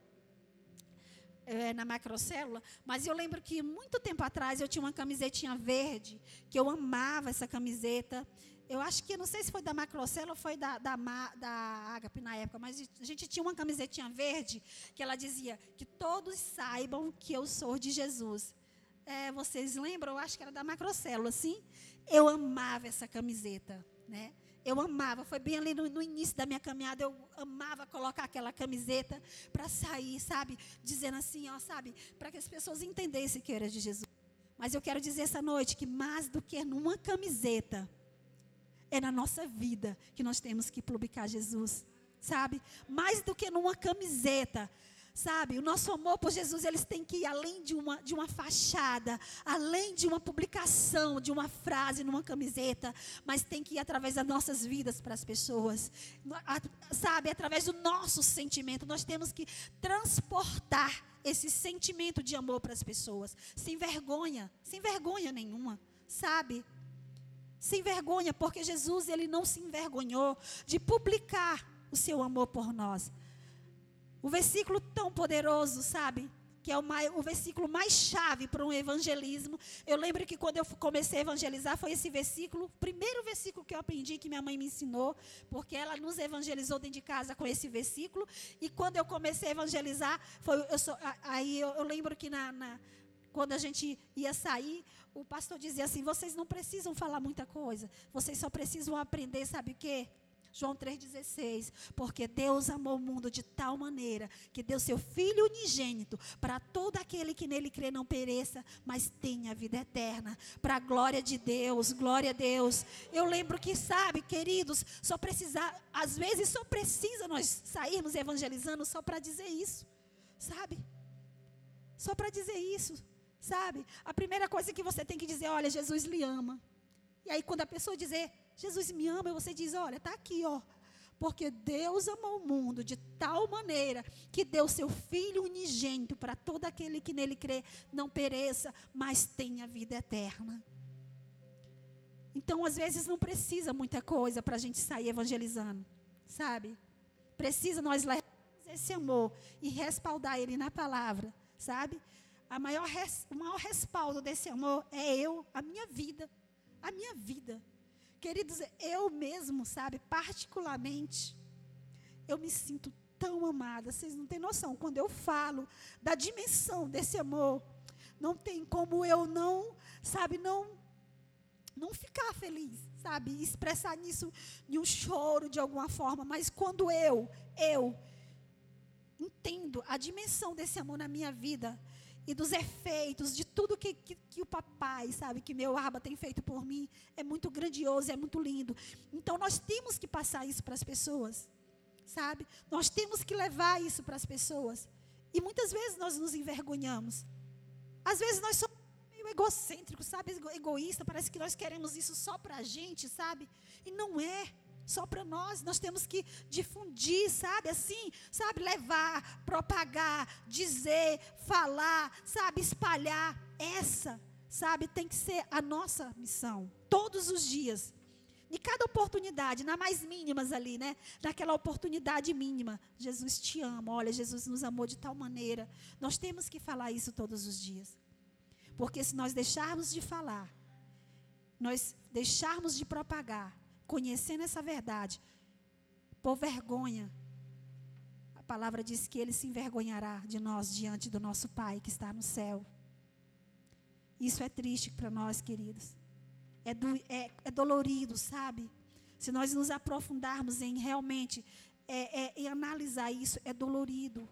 é, na macrocélula, mas eu lembro que muito tempo atrás eu tinha uma camisetinha verde, que eu amava essa camiseta. Eu acho que, não sei se foi da macrocélula ou foi da, da, da Agape na época, mas a gente tinha uma camisetinha verde que ela dizia que todos saibam que eu sou de Jesus. É, vocês lembram? Eu acho que era da macrocélula, sim? Eu amava essa camiseta, né? Eu amava, foi bem ali no, no, início da minha caminhada, eu amava colocar aquela camiseta para sair, sabe? Dizendo assim, ó, sabe? Para que as pessoas entendessem que era de Jesus. Mas eu quero dizer essa noite que mais do que numa camiseta, é na nossa vida que nós temos que publicar Jesus, sabe? Mais do que numa camiseta, Sabe, o nosso amor por Jesus, eles têm que ir além de uma, de uma fachada, além de uma publicação, de uma frase numa camiseta, mas tem que ir através das nossas vidas para as pessoas. Sabe, através do nosso sentimento, nós temos que transportar esse sentimento de amor para as pessoas, sem vergonha, sem vergonha nenhuma, sabe? Sem vergonha, porque Jesus, ele não se envergonhou de publicar o seu amor por nós. O versículo tão poderoso, sabe? Que é o, mais, o versículo mais chave para um evangelismo. Eu lembro que quando eu comecei a evangelizar, foi esse versículo, primeiro versículo que eu aprendi, que minha mãe me ensinou, porque ela nos evangelizou dentro de casa com esse versículo. E quando eu comecei a evangelizar, foi, eu sou, aí eu, eu, lembro que na, na quando a gente ia sair, o pastor dizia assim: vocês não precisam falar muita coisa, vocês só precisam aprender, sabe o quê? João 3,16. Porque Deus amou o mundo de tal maneira que deu seu Filho unigênito para todo aquele que nele crê não pereça, mas tenha vida eterna. Para a glória de Deus, glória a Deus. Eu lembro que, sabe, queridos, só precisar, às vezes só precisa nós sairmos evangelizando só para dizer isso, sabe? Só para dizer isso, sabe? A primeira coisa que você tem que dizer, olha, Jesus lhe ama. E aí, quando a pessoa dizer, Jesus me ama, e você diz: olha, está aqui, ó. Porque Deus amou o mundo de tal maneira que deu seu Filho unigênito para todo aquele que nele crê não pereça, mas tenha vida eterna. Então, às vezes, não precisa muita coisa para a gente sair evangelizando, sabe? Precisa nós levarmos esse amor e respaldar ele na palavra, sabe? A maior o maior respaldo desse amor é eu, a minha vida. A minha vida. Queridos, eu mesmo, sabe, particularmente, eu me sinto tão amada, vocês não têm noção. Quando eu falo da dimensão desse amor, não tem como eu não, sabe, não não ficar feliz, sabe, expressar nisso em um choro de alguma forma, mas quando eu, eu entendo a dimensão desse amor na minha vida, e dos efeitos de tudo que, que, que, o papai, sabe, que meu Arba tem feito por mim, é muito grandioso, é muito lindo. Então nós temos que passar isso para as pessoas, sabe? Nós temos que levar isso para as pessoas. E muitas vezes nós nos envergonhamos. Às vezes nós somos meio egocêntricos, sabe, egoísta, parece que nós queremos isso só para a gente, sabe? E não é só para nós. Nós temos que difundir, sabe? Assim, sabe? Levar, propagar, dizer, falar, sabe? Espalhar. Essa, sabe? Tem que ser a nossa missão. Todos os dias. Em cada oportunidade, na mais mínimas ali, né? Naquela oportunidade mínima. Jesus te ama. Olha, Jesus nos amou de tal maneira. Nós temos que falar isso todos os dias. Porque se nós deixarmos de falar, nós deixarmos de propagar, conhecendo essa verdade, por vergonha, a palavra diz que ele se envergonhará de nós diante do nosso Pai que está no céu. Isso é triste para nós, queridos. É, do, é, é, dolorido, sabe? Se nós nos aprofundarmos em realmente é, é, analisar isso, é dolorido.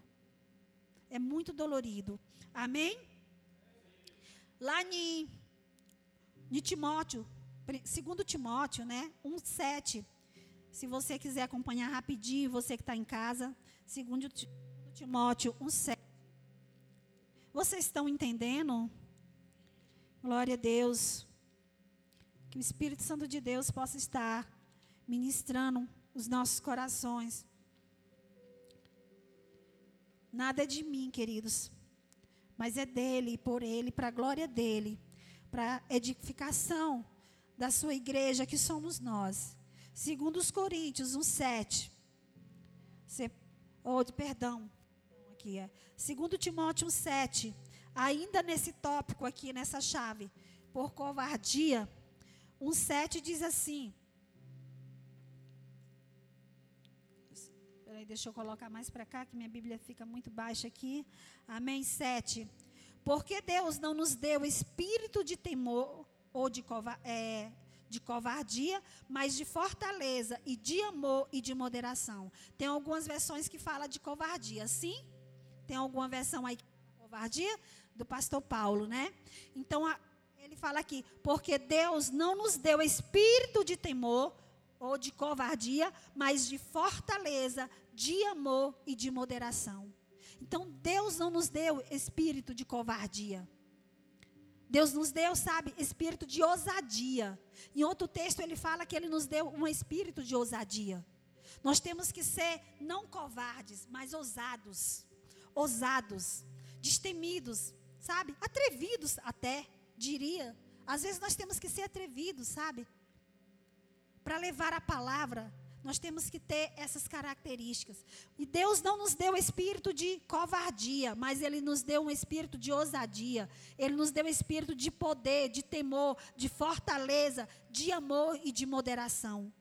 É muito dolorido. Amém? Lá em, em Timóteo, Segundo Timóteo, né? 1:7. Se você quiser acompanhar rapidinho, você que está em casa, segundo Timóteo 1:7. Vocês estão entendendo? Glória a Deus. Que o Espírito Santo de Deus possa estar ministrando os nossos corações. Nada é de mim, queridos, mas é dele, por ele, para a glória dele, para edificação da sua igreja, que somos nós. Segundo os Coríntios 1, 7. oh, perdão. Aqui é. Segundo Timóteo 1, 7. Ainda nesse tópico aqui, nessa chave. Por covardia. 1, 7 diz assim. Peraí, deixa eu colocar mais para cá, que minha Bíblia fica muito baixa aqui. Amém. 7. Porque Deus não nos deu espírito de temor, ou de, é, de covardia, mas de fortaleza e de amor e de moderação. Tem algumas versões que fala de covardia, sim? Tem alguma versão aí que fala covardia? Do pastor Paulo, né? Então, a, ele fala aqui, porque Deus não nos deu espírito de temor ou de covardia, mas de fortaleza, de amor e de moderação. Então, Deus não nos deu espírito de covardia. Deus nos deu, sabe, espírito de ousadia. Em outro texto ele fala que ele nos deu um espírito de ousadia. Nós temos que ser não covardes, mas ousados. Ousados, destemidos, sabe? Atrevidos até, diria. Às vezes nós temos que ser atrevidos, sabe? Para levar a palavra, nós temos que ter essas características. E Deus não nos deu espírito de covardia, mas Ele nos deu um espírito de ousadia. Ele nos deu espírito de poder, de temor, de fortaleza, de amor e de moderação.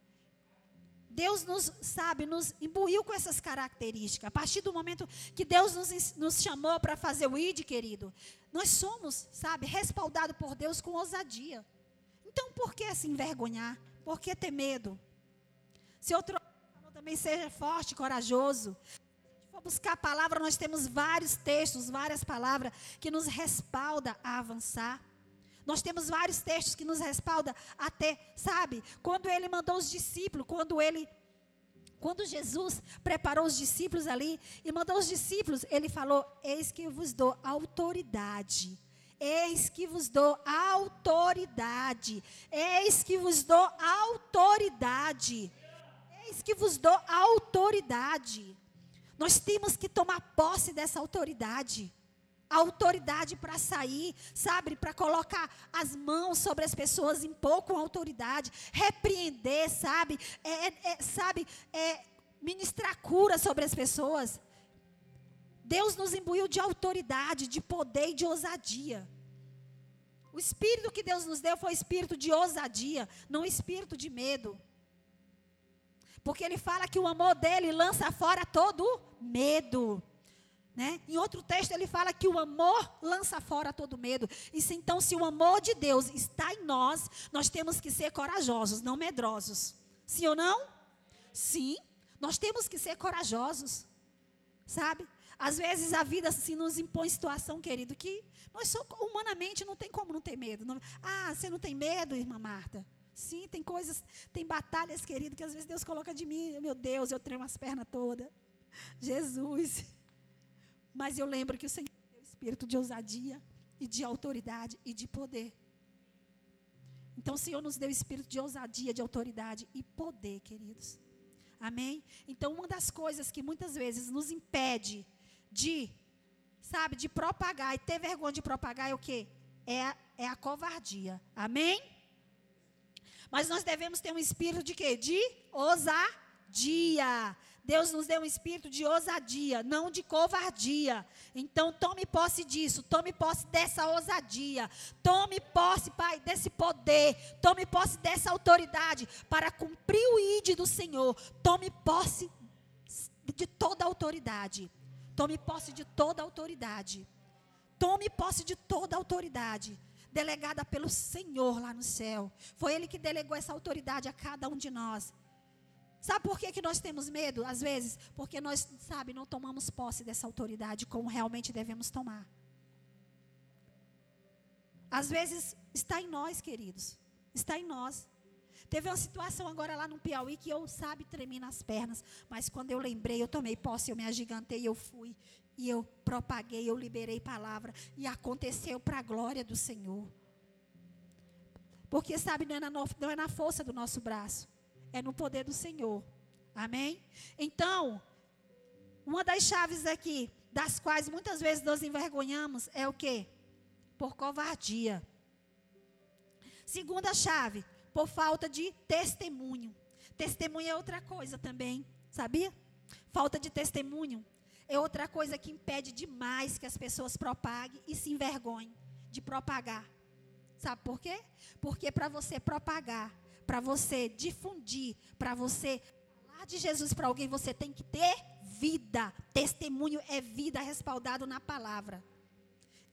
Deus nos, sabe, nos imbuiu com essas características. A partir do momento que Deus nos, nos chamou para fazer o ID, querido, nós somos, sabe, respaldados por Deus com ousadia. Então, por que se envergonhar? Por que ter medo? Se outro também seja forte, corajoso. Se for buscar a palavra, nós temos vários textos, várias palavras que nos respalda a avançar. Nós temos vários textos que nos respalda até, sabe? Quando ele mandou os discípulos, quando ele quando Jesus preparou os discípulos ali e mandou os discípulos, ele falou: Eis que vos dou autoridade. Eis que vos dou autoridade. Eis que vos dou autoridade eis que vos dou autoridade. Nós temos que tomar posse dessa autoridade. A autoridade para sair, sabe, para colocar as mãos sobre as pessoas, impor com autoridade, repreender, sabe, é, é, é, sabe, é, ministrar cura sobre as pessoas. Deus nos imbuiu de autoridade, de poder e de ousadia. O espírito que Deus nos deu foi espírito de ousadia, não espírito de medo. Porque ele fala que o amor dele lança fora todo medo. Né? Em outro texto ele fala que o amor lança fora todo medo. E se, então, se o amor de Deus está em nós, nós temos que ser corajosos, não medrosos. Sim ou não? Sim, nós temos que ser corajosos. Sabe? Às vezes a vida se nos impõe situação, querido, que nós humanamente não tem como não ter medo. Não, ah, você não tem medo, irmã Marta? Sim, tem coisas, tem batalhas, querido, que às vezes Deus coloca de mim. Meu Deus, eu tremo as pernas todas. Jesus. Mas eu lembro que o Senhor deu espírito de ousadia e de autoridade e de poder. Então o Senhor nos deu espírito de ousadia, de autoridade e poder, queridos. Amém? Então uma das coisas que muitas vezes nos impede de, sabe, de propagar e ter vergonha de propagar é o quê? É, é a covardia. Amém? Mas nós devemos ter um espírito de quê? De ousadia. Deus nos deu um espírito de ousadia, não de covardia. Então, tome posse disso, tome posse dessa ousadia, tome posse, Pai, desse poder, tome posse dessa autoridade para cumprir o ID do Senhor. Tome posse de toda a autoridade. Tome posse de toda a autoridade. Tome posse de toda a autoridade delegada pelo Senhor lá no céu. Foi Ele que delegou essa autoridade a cada um de nós. Sabe por que, que nós temos medo, às vezes? Porque nós, sabe, não tomamos posse dessa autoridade como realmente devemos tomar. Às vezes está em nós, queridos. Está em nós. Teve uma situação agora lá no Piauí que eu, sabe, tremi nas pernas. Mas quando eu lembrei, eu tomei posse, eu me agigantei, eu fui. E eu propaguei, eu liberei palavra. E aconteceu para a glória do Senhor. Porque, sabe, não é, na, não é na força do nosso braço. É no poder do Senhor. Amém? Então, uma das chaves aqui, das quais muitas vezes nós envergonhamos, é o quê? Por covardia. Segunda chave, por falta de testemunho. Testemunho é outra coisa também, sabia? Falta de testemunho é outra coisa que impede demais que as pessoas propaguem e se envergonhem de propagar. Sabe por quê? Porque para você propagar, para você difundir, para você falar de Jesus para alguém, você tem que ter vida. Testemunho é vida respaldado na palavra.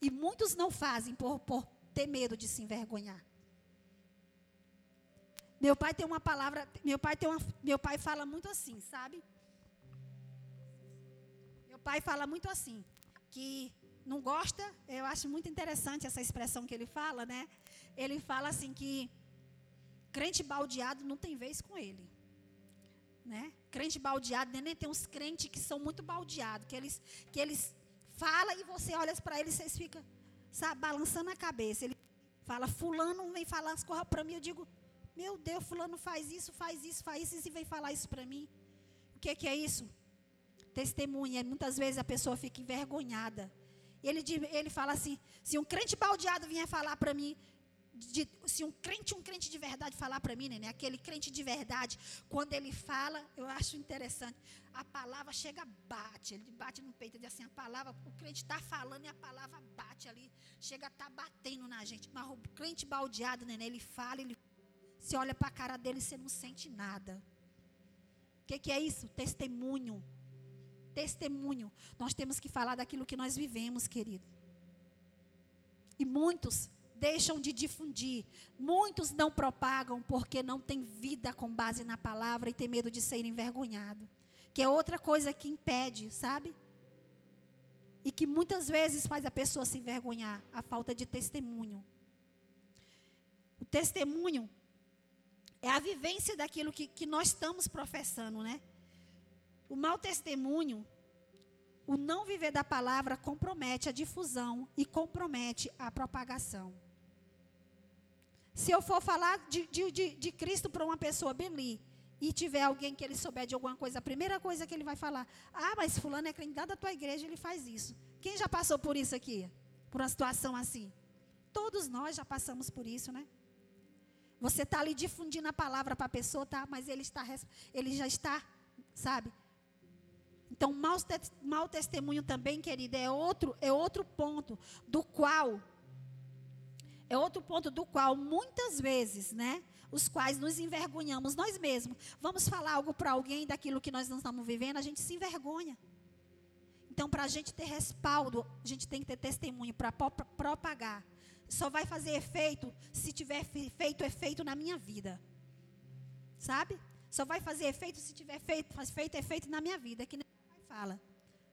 E muitos não fazem por, por ter medo de se envergonhar. Meu pai tem uma palavra, meu pai tem uma, meu pai fala muito assim, sabe? Pai fala muito assim, que não gosta, eu acho muito interessante essa expressão que ele fala, né? Ele fala assim que crente baldeado não tem vez com ele. Né? Crente baldeado, nem tem uns crentes que são muito baldeados, que eles, que eles falam e você olha para eles e vocês ficam, sabe, balançando a cabeça. Ele fala, fulano vem falar as coisas para mim, eu digo, meu Deus, fulano faz isso, faz isso, faz isso e vem falar isso para mim. O que, que é isso? Testemunha. Muitas vezes a pessoa fica envergonhada. Ele, ele fala assim: se um crente baldeado vier falar para mim, de, se um crente, um crente de verdade falar para mim, né, aquele crente de verdade, quando ele fala, eu acho interessante, a palavra chega, bate, ele bate no peito, assim, a palavra, o crente está falando e a palavra bate ali, chega a estar tá batendo na gente, mas o crente baldeado, né, ele fala, ele se olha para a cara dele e você não sente nada. O que, que é isso? Testemunho. Testemunho. Nós temos que falar daquilo que nós vivemos, querido. E muitos deixam de difundir. Muitos não propagam porque não têm vida com base na palavra e têm medo de ser envergonhado. Que é outra coisa que impede, sabe? E que muitas vezes faz a pessoa se envergonhar, a falta de testemunho. O testemunho é a vivência daquilo que, que nós estamos professando, né? O mau testemunho, o não viver da palavra compromete a difusão e compromete a propagação. Se eu for falar de, de, de, de Cristo para uma pessoa, Beli, e tiver alguém que ele souber de alguma coisa, a primeira coisa que ele vai falar, ah, mas fulano é crente da tua igreja, ele faz isso. Quem já passou por isso aqui? Por uma situação assim? Todos nós já passamos por isso, né? Você está ali difundindo a palavra para a pessoa, tá? Mas ele, está, ele já está, sabe? Então, mau, mau testemunho também, querida, é outro, é outro ponto do qual é outro ponto do qual muitas vezes, né, os quais nos envergonhamos nós mesmos. Vamos falar algo para alguém daquilo que nós não estamos vivendo, a gente se envergonha. Então, para a gente ter respaldo, a gente tem que ter testemunho para propagar. Só vai fazer efeito se tiver feito efeito na minha vida. Sabe? Só vai fazer efeito se tiver feito, feito efeito na minha vida, que fala.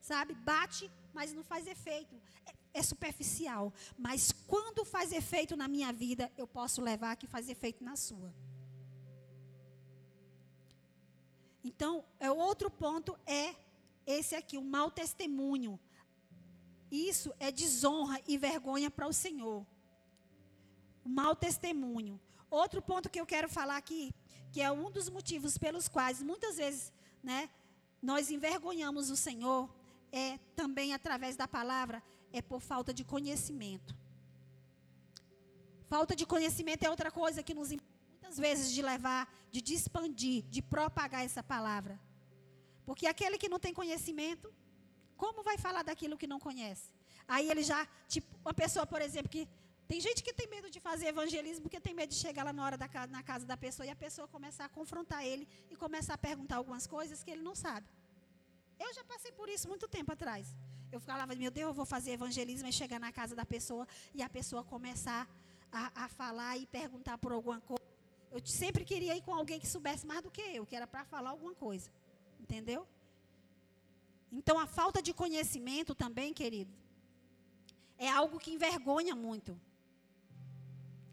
Sabe? Bate, mas não faz efeito. É, é superficial. Mas quando faz efeito na minha vida, eu posso levar que faz efeito na sua. Então, é outro ponto é esse aqui, o mau testemunho. Isso é desonra e vergonha para o Senhor. O mau testemunho. Outro ponto que eu quero falar aqui, que é um dos motivos pelos quais muitas vezes, né, nós envergonhamos o Senhor, é também através da palavra, é por falta de conhecimento. Falta de conhecimento é outra coisa que nos muitas vezes de levar, de expandir, de propagar essa palavra. Porque aquele que não tem conhecimento, como vai falar daquilo que não conhece? Aí ele já, tipo, uma pessoa, por exemplo, que tem gente que tem medo de fazer evangelismo porque tem medo de chegar lá na hora da casa, na casa da pessoa e a pessoa começar a confrontar ele e começar a perguntar algumas coisas que ele não sabe. Eu já passei por isso muito tempo atrás. Eu falava, meu Deus, eu vou fazer evangelismo e chegar na casa da pessoa e a pessoa começar a, a falar e perguntar por alguma coisa. Eu sempre queria ir com alguém que soubesse mais do que eu, que era para falar alguma coisa. Entendeu? Então a falta de conhecimento também, querido, é algo que envergonha muito.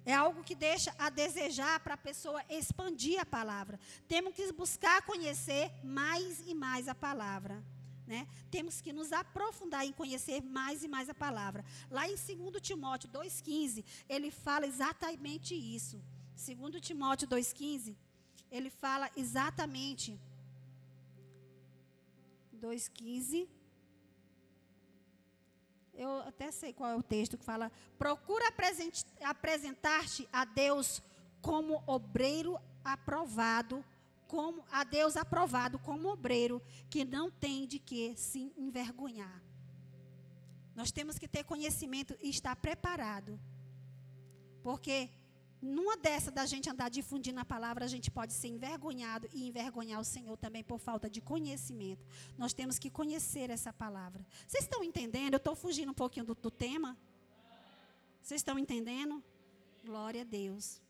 É algo que deixa a desejar para a pessoa expandir a palavra. Temos que buscar conhecer mais e mais a palavra. Né? Temos que nos aprofundar em conhecer mais e mais a palavra. Lá em 2 Timóteo 2,15, ele fala exatamente isso. 2 Timóteo 2,15, ele fala exatamente. 2,15. Eu até sei qual é o texto que fala: procura apresentar-te a Deus como obreiro aprovado, como a Deus aprovado como obreiro que não tem de que se envergonhar. Nós temos que ter conhecimento e estar preparado. Porque numa dessa da gente andar difundindo a palavra, a gente pode ser envergonhado e envergonhar o Senhor também por falta de conhecimento. Nós temos que conhecer essa palavra. Vocês estão entendendo? Eu estou fugindo um pouquinho do, do tema. Vocês estão entendendo? Glória a Deus.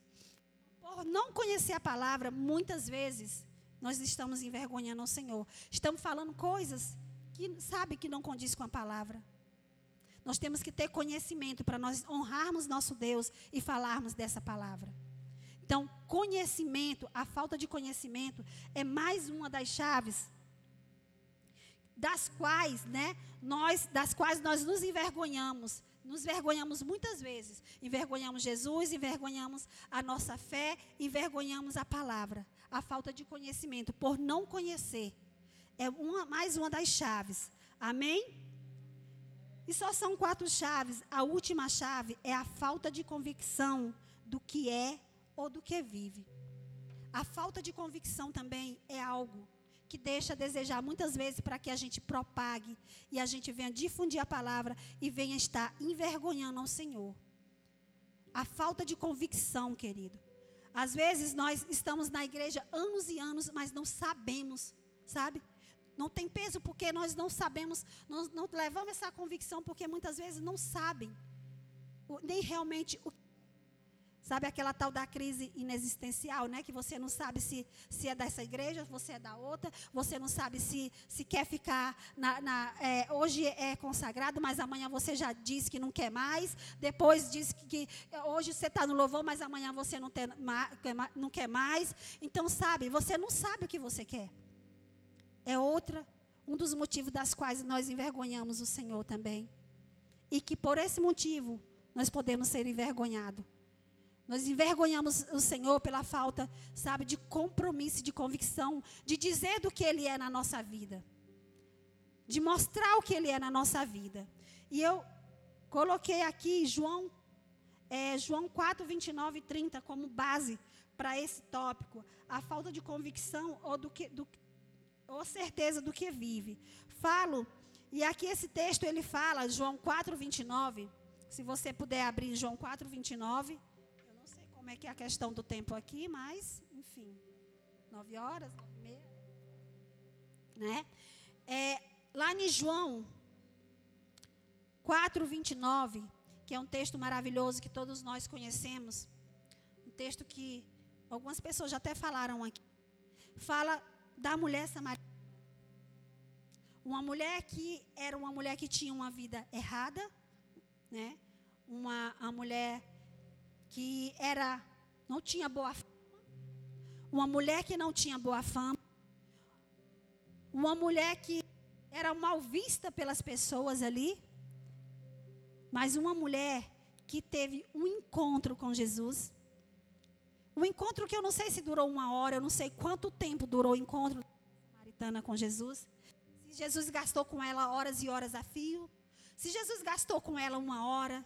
por não conhecer a palavra, muitas vezes nós estamos envergonhando o Senhor. Estamos falando coisas que sabe que não condiz com a palavra. Nós temos que ter conhecimento para nós honrarmos nosso Deus e falarmos dessa palavra. Então, conhecimento, a falta de conhecimento é mais uma das chaves das quais, né, nós, das quais nós nos envergonhamos. Nos envergonhamos muitas vezes. Envergonhamos Jesus, envergonhamos a nossa fé, envergonhamos a palavra. A falta de conhecimento, por não conhecer. É uma, mais uma das chaves. Amém? E só são quatro chaves. A última chave é a falta de convicção do que é ou do que vive. A falta de convicção também é algo que deixa a desejar muitas vezes para que a gente propague e a gente venha difundir a palavra e venha estar envergonhando ao Senhor. A falta de convicção, querido. Às vezes nós estamos na igreja anos e anos, mas não sabemos, sabe? Não tem peso porque nós não sabemos, nós não levamos essa convicção porque muitas vezes não sabem nem realmente o Sabe aquela tal da crise inexistencial, né? Que você não sabe se, se é dessa igreja, você é da outra, você não sabe se, se quer ficar na. na é, hoje é consagrado, mas amanhã você já diz que não quer mais. Depois diz que, que hoje você está no louvor, mas amanhã você não, tem, não quer mais. Então, sabe, você não sabe o que você quer. É outra, um dos motivos das quais nós envergonhamos o Senhor também. E que por esse motivo nós podemos ser envergonhados. Nós envergonhamos o Senhor pela falta, sabe, de compromisso, de convicção, de dizer do que Ele é na nossa vida, de mostrar o que Ele é na nossa vida. E eu coloquei aqui João, é, João 4, 29 e 30 como base para esse tópico, a falta de convicção ou, do que, do, ou certeza do que vive. Falo, e aqui esse texto ele fala, João 4, 29, se você puder abrir João 4, 29 como é que é a questão do tempo aqui, mas, enfim, nove horas, nove e meia. Né? É, lá em João 4, 29, que é um texto maravilhoso que todos nós conhecemos, um texto que algumas pessoas já até falaram aqui, fala da mulher samaritana. Uma mulher que era uma mulher que tinha uma vida errada, né? Uma, uma mulher que era não tinha boa fama, uma mulher que não tinha boa fama, uma mulher que era mal vista pelas pessoas ali, mas uma mulher que teve um encontro com Jesus. Um encontro que eu não sei se durou uma hora, eu não sei quanto tempo durou o encontro da samaritana com Jesus. Se Jesus gastou com ela horas e horas a fio. Se Jesus gastou com ela uma hora,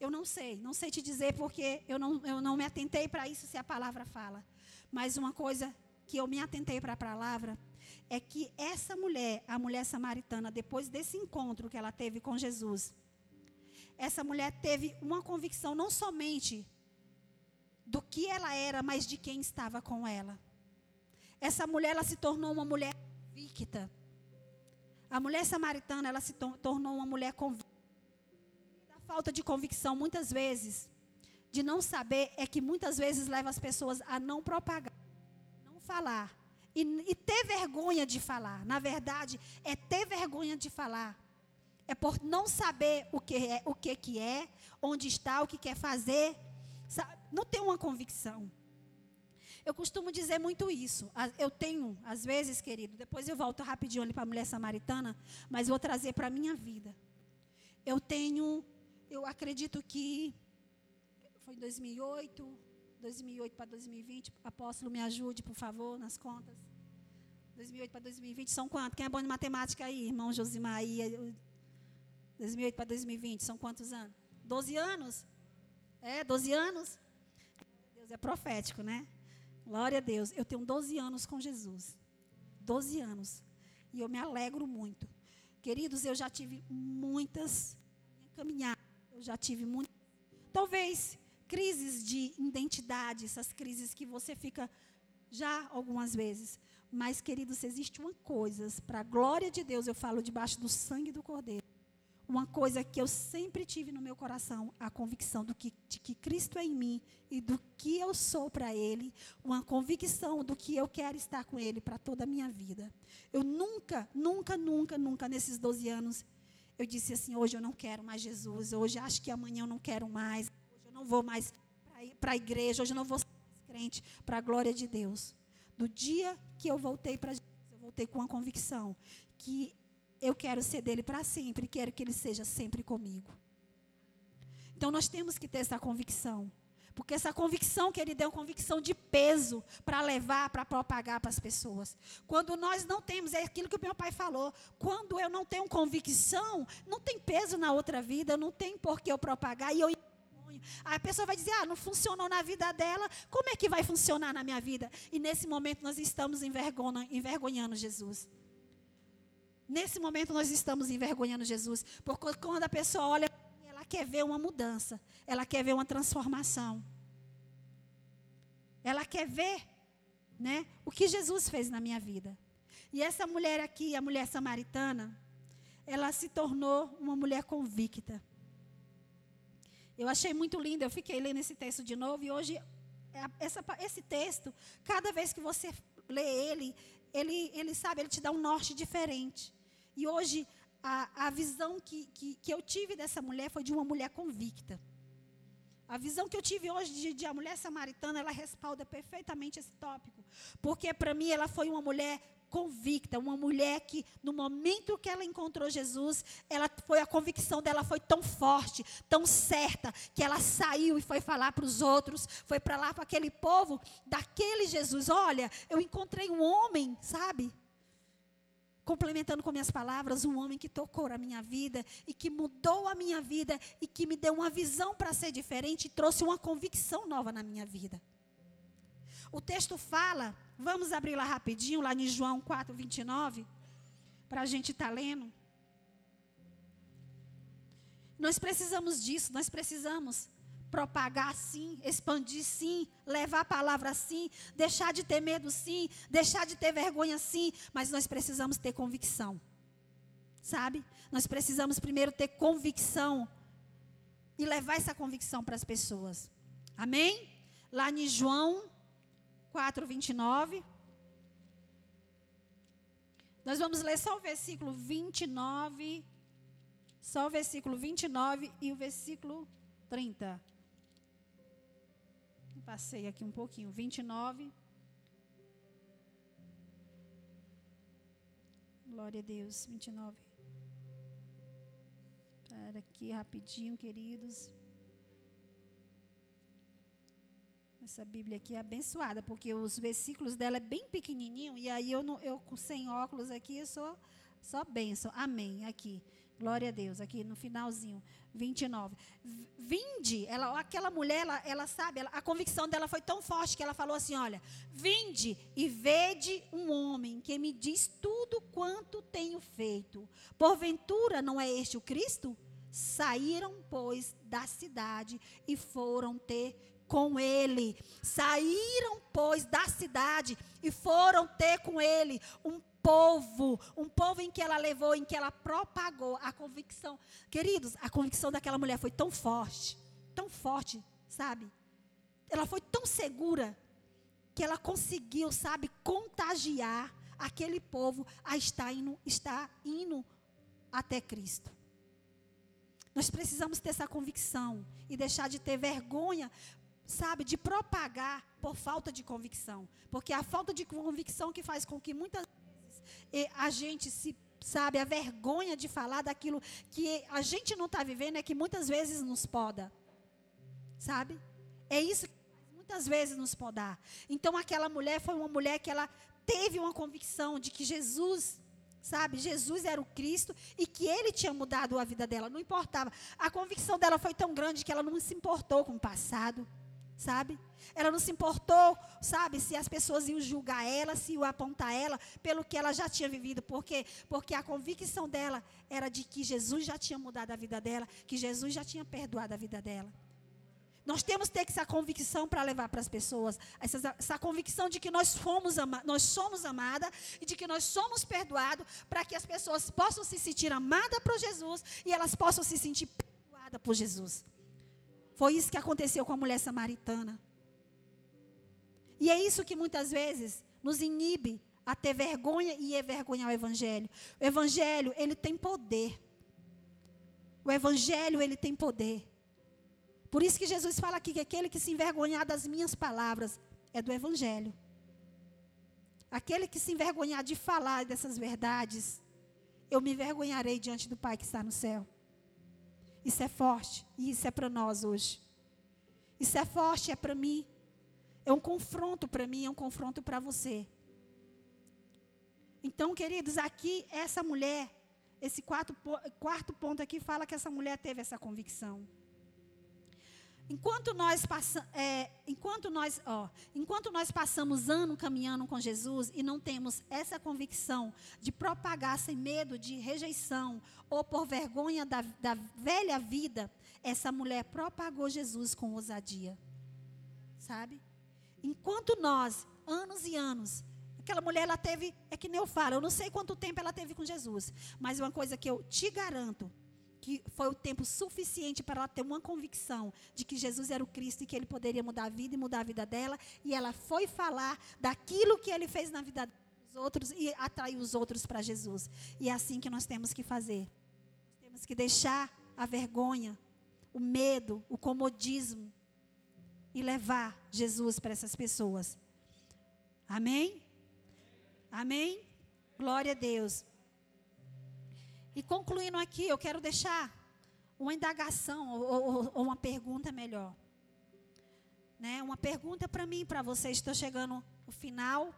eu não sei, não sei te dizer porque eu não, eu não me atentei para isso se a palavra fala. Mas uma coisa que eu me atentei para a palavra é que essa mulher, a mulher samaritana, depois desse encontro que ela teve com Jesus, essa mulher teve uma convicção não somente do que ela era, mas de quem estava com ela. Essa mulher ela se tornou uma mulher convicta. A mulher samaritana ela se tornou uma mulher convicta falta de convicção, muitas vezes, de não saber, é que muitas vezes leva as pessoas a não propagar, não falar. E, e ter vergonha de falar. Na verdade, é ter vergonha de falar. É por não saber o que é, o que, que é, onde está, o que quer fazer. Sabe? Não tem uma convicção. Eu costumo dizer muito isso. Eu tenho, às vezes, querido, depois eu volto rapidinho ali para a mulher samaritana, mas vou trazer para a minha vida. Eu tenho eu acredito que foi em 2008, 2008 para 2020. Apóstolo, me ajude, por favor, nas contas. 2008 para 2020 são quantos? Quem é bom de matemática aí, irmão Josimar? Aí, 2008 para 2020 são quantos anos? 12 anos? É, 12 anos? É profético, né? Glória a Deus. Eu tenho 12 anos com Jesus. 12 anos. E eu me alegro muito. Queridos, eu já tive muitas caminhadas eu já tive muito. Talvez crises de identidade, essas crises que você fica já algumas vezes. Mas, queridos, existe uma coisa, para a glória de Deus, eu falo debaixo do sangue do Cordeiro. Uma coisa que eu sempre tive no meu coração, a convicção do que, de que Cristo é em mim e do que eu sou para Ele, uma convicção do que eu quero estar com Ele para toda a minha vida. Eu nunca, nunca, nunca, nunca, nesses 12 anos, eu disse assim: hoje eu não quero mais Jesus, hoje acho que amanhã eu não quero mais, hoje eu não vou mais para a igreja, hoje eu não vou ser mais crente, para a glória de Deus. Do dia que eu voltei para Jesus, eu voltei com a convicção que eu quero ser dele para sempre, quero que ele seja sempre comigo. Então nós temos que ter essa convicção. Porque essa convicção que ele deu é uma convicção de peso para levar, para propagar para as pessoas. Quando nós não temos, é aquilo que o meu pai falou. Quando eu não tenho convicção, não tem peso na outra vida, não tem por que eu propagar. E eu a pessoa vai dizer: ah, não funcionou na vida dela, como é que vai funcionar na minha vida? E nesse momento nós estamos envergonhando Jesus. Nesse momento nós estamos envergonhando Jesus, porque quando a pessoa olha, ela quer ver uma mudança, ela quer ver uma transformação. Ela quer ver, né, o que Jesus fez na minha vida. E essa mulher aqui, a mulher samaritana, ela se tornou uma mulher convicta. Eu achei muito lindo, eu fiquei lendo esse texto de novo e hoje é, essa, esse texto, cada vez que você lê ele, ele, ele sabe, ele te dá um norte diferente. E hoje, a, a visão que, que, que, eu tive dessa mulher foi de uma mulher convicta. A visão que eu tive hoje de, de a mulher samaritana, ela respalda perfeitamente esse tópico. Porque, para mim, ela foi uma mulher convicta, uma mulher que no momento que ela encontrou Jesus, ela foi a convicção dela foi tão forte, tão certa, que ela saiu e foi falar para os outros, foi para lá para aquele povo daquele Jesus. Olha, eu encontrei um homem, sabe? Complementando com minhas palavras, um homem que tocou a minha vida e que mudou a minha vida e que me deu uma visão para ser diferente e trouxe uma convicção nova na minha vida. O texto fala, vamos abrir lá rapidinho, lá em João 4, 29, para a gente estar tá lendo. Nós precisamos disso, nós precisamos propagar sim, expandir sim, levar a palavra sim, deixar de ter medo sim, deixar de ter vergonha sim, mas nós precisamos ter convicção. Sabe? Nós precisamos primeiro ter convicção e levar essa convicção para as pessoas. Amém? Lá em João 4, 29. Nós vamos ler só o versículo 29. Só o versículo 29 e o versículo 30. Passei aqui um pouquinho. 29. Glória a Deus. 29. Espera aqui rapidinho, queridos. Essa Bíblia aqui é abençoada, porque os versículos dela é bem pequenininho e aí eu não, eu sem óculos aqui eu sou só bênção. Amém. Aqui. Glória a Deus, aqui no finalzinho, 29. Vinde, ela, aquela mulher, ela, ela sabe, ela, a convicção dela foi tão forte que ela falou assim: Olha, vinde e vede um homem que me diz tudo quanto tenho feito. Porventura não é este o Cristo? Saíram, pois, da cidade e foram ter com ele. Saíram, pois, da cidade e foram ter com ele um povo, um povo em que ela levou, em que ela propagou a convicção. Queridos, a convicção daquela mulher foi tão forte, tão forte, sabe? Ela foi tão segura que ela conseguiu, sabe, contagiar aquele povo a estar indo, estar indo até Cristo. Nós precisamos ter essa convicção e deixar de ter vergonha, sabe, de propagar por falta de convicção. Porque é a falta de convicção que faz com que muitas a gente se sabe, a vergonha de falar daquilo que a gente não está vivendo é que muitas vezes nos poda. Sabe? É isso que muitas vezes nos podar. Então aquela mulher foi uma mulher que ela teve uma convicção de que Jesus, sabe, Jesus era o Cristo e que ele tinha mudado a vida dela, não importava. A convicção dela foi tão grande que ela não se importou com o passado sabe? Ela não se importou, sabe, se as pessoas iam julgar ela, se iam apontar ela pelo que ela já tinha vivido. Por quê? Porque a convicção dela era de que Jesus já tinha mudado a vida dela, que Jesus já tinha perdoado a vida dela. Nós temos que ter essa convicção para levar para as pessoas. Essa, essa, convicção de que nós, fomos ama, nós somos amadas e de que nós somos perdoados, para que as pessoas possam se sentir amadas por Jesus e elas possam se sentir perdoadas por Jesus. Foi isso que aconteceu com a mulher samaritana. E é isso que muitas vezes nos inibe a ter vergonha e envergonhar o evangelho. O evangelho, ele tem poder. O evangelho, ele tem poder. Por isso que Jesus fala aqui que aquele que se envergonhar das minhas palavras é do Evangelho. Aquele que se envergonhar de falar dessas verdades, eu me envergonharei diante do Pai que está no céu. Isso é forte e isso é para nós hoje. Isso é forte, é para mim. É um confronto para mim, é um confronto para você. Então, queridos, aqui essa mulher, esse quarto, quarto ponto aqui fala que essa mulher teve essa convicção. Enquanto nós, passa, é, enquanto, nós, ó, enquanto nós passamos ano caminhando com Jesus e não temos essa convicção de propagar sem medo de rejeição ou por vergonha da, da velha vida, essa mulher propagou Jesus com ousadia. Sabe? Enquanto nós, anos e anos, aquela mulher ela teve, é que nem eu falo, eu não sei quanto tempo ela teve com Jesus, mas uma coisa que eu te garanto, que foi o tempo suficiente para ela ter uma convicção de que Jesus era o Cristo e que ele poderia mudar a vida e mudar a vida dela. E ela foi falar daquilo que ele fez na vida dos outros e atrair os outros para Jesus. E é assim que nós temos que fazer. Temos que deixar a vergonha, o medo, o comodismo e levar Jesus para essas pessoas. Amém? Amém? Glória a Deus. E concluindo aqui, eu quero deixar uma indagação, ou, ou, ou uma pergunta melhor. Né? Uma pergunta para mim, para vocês. Estou chegando no final.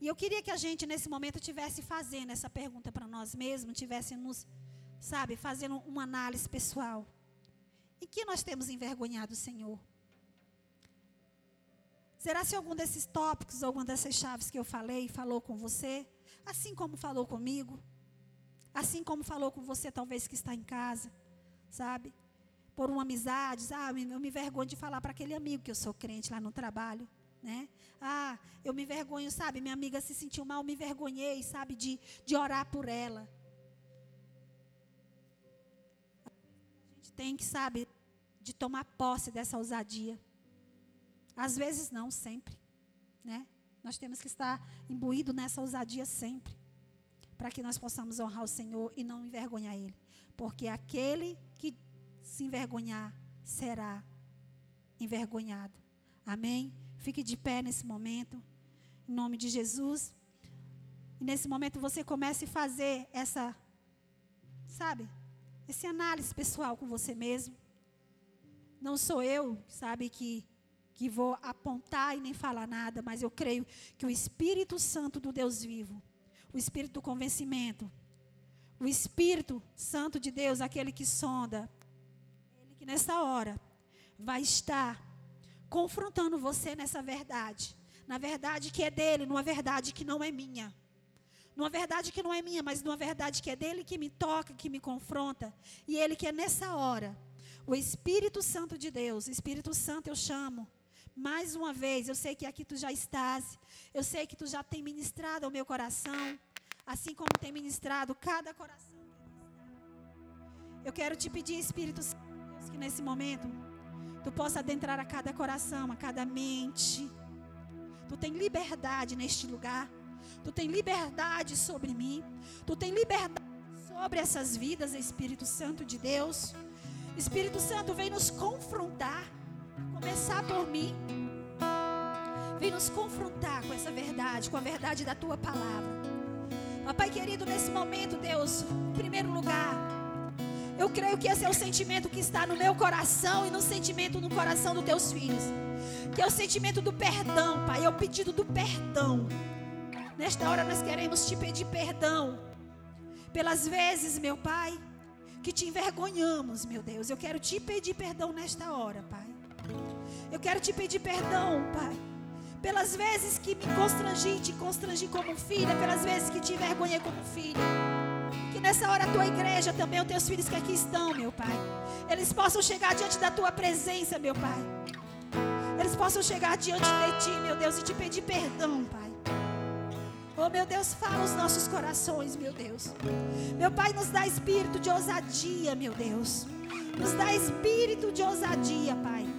E eu queria que a gente, nesse momento, tivesse fazendo essa pergunta para nós mesmos, tivesse nos, sabe, fazendo uma análise pessoal. Em que nós temos envergonhado o Senhor? Será se algum desses tópicos, alguma dessas chaves que eu falei, falou com você, assim como falou comigo? Assim como falou com você, talvez que está em casa, sabe? Por uma amizade, ah, eu me vergonho de falar para aquele amigo que eu sou crente lá no trabalho, né? Ah, eu me envergonho, sabe? Minha amiga se sentiu mal, eu me vergonhei, sabe? De, de orar por ela. A gente tem que, sabe, de tomar posse dessa ousadia. Às vezes não, sempre, né? Nós temos que estar imbuído nessa ousadia sempre para que nós possamos honrar o Senhor e não envergonhar Ele. Porque aquele que se envergonhar será envergonhado. Amém? Fique de pé nesse momento, em nome de Jesus. E nesse momento você comece a fazer essa, sabe, esse análise pessoal com você mesmo. Não sou eu, sabe, que, que vou apontar e nem falar nada, mas eu creio que o Espírito Santo do Deus vivo o espírito do convencimento. O Espírito Santo de Deus, aquele que sonda, ele que nessa hora vai estar confrontando você nessa verdade. Na verdade que é dele, numa verdade que não é minha. Numa verdade que não é minha, mas numa verdade que é dele que me toca, que me confronta. E ele que é nessa hora, o Espírito Santo de Deus, Espírito Santo eu chamo. Mais uma vez, eu sei que aqui tu já estás, eu sei que tu já tem ministrado ao meu coração assim como tem ministrado cada coração. Eu quero te pedir, Espírito Santo, que nesse momento tu possa adentrar a cada coração, a cada mente. Tu tem liberdade neste lugar. Tu tem liberdade sobre mim. Tu tem liberdade sobre essas vidas, Espírito Santo de Deus. Espírito Santo, vem nos confrontar. Começar por mim. Vem nos confrontar com essa verdade, com a verdade da tua palavra. Pai querido, nesse momento, Deus, em primeiro lugar, eu creio que esse é o sentimento que está no meu coração e no sentimento no coração dos teus filhos. Que é o sentimento do perdão, Pai, é o pedido do perdão. Nesta hora nós queremos te pedir perdão pelas vezes, meu Pai, que te envergonhamos, meu Deus. Eu quero te pedir perdão nesta hora, Pai. Eu quero te pedir perdão, Pai pelas vezes que me constrangi, te constrangi como filha, pelas vezes que te envergonhei como filha. Que nessa hora a tua igreja também, os teus filhos que aqui estão, meu Pai. Eles possam chegar diante da tua presença, meu Pai. Eles possam chegar diante de ti, meu Deus, e te pedir perdão, Pai. Oh, meu Deus, fala os nossos corações, meu Deus. Meu Pai, nos dá espírito de ousadia, meu Deus. Nos dá espírito de ousadia, Pai.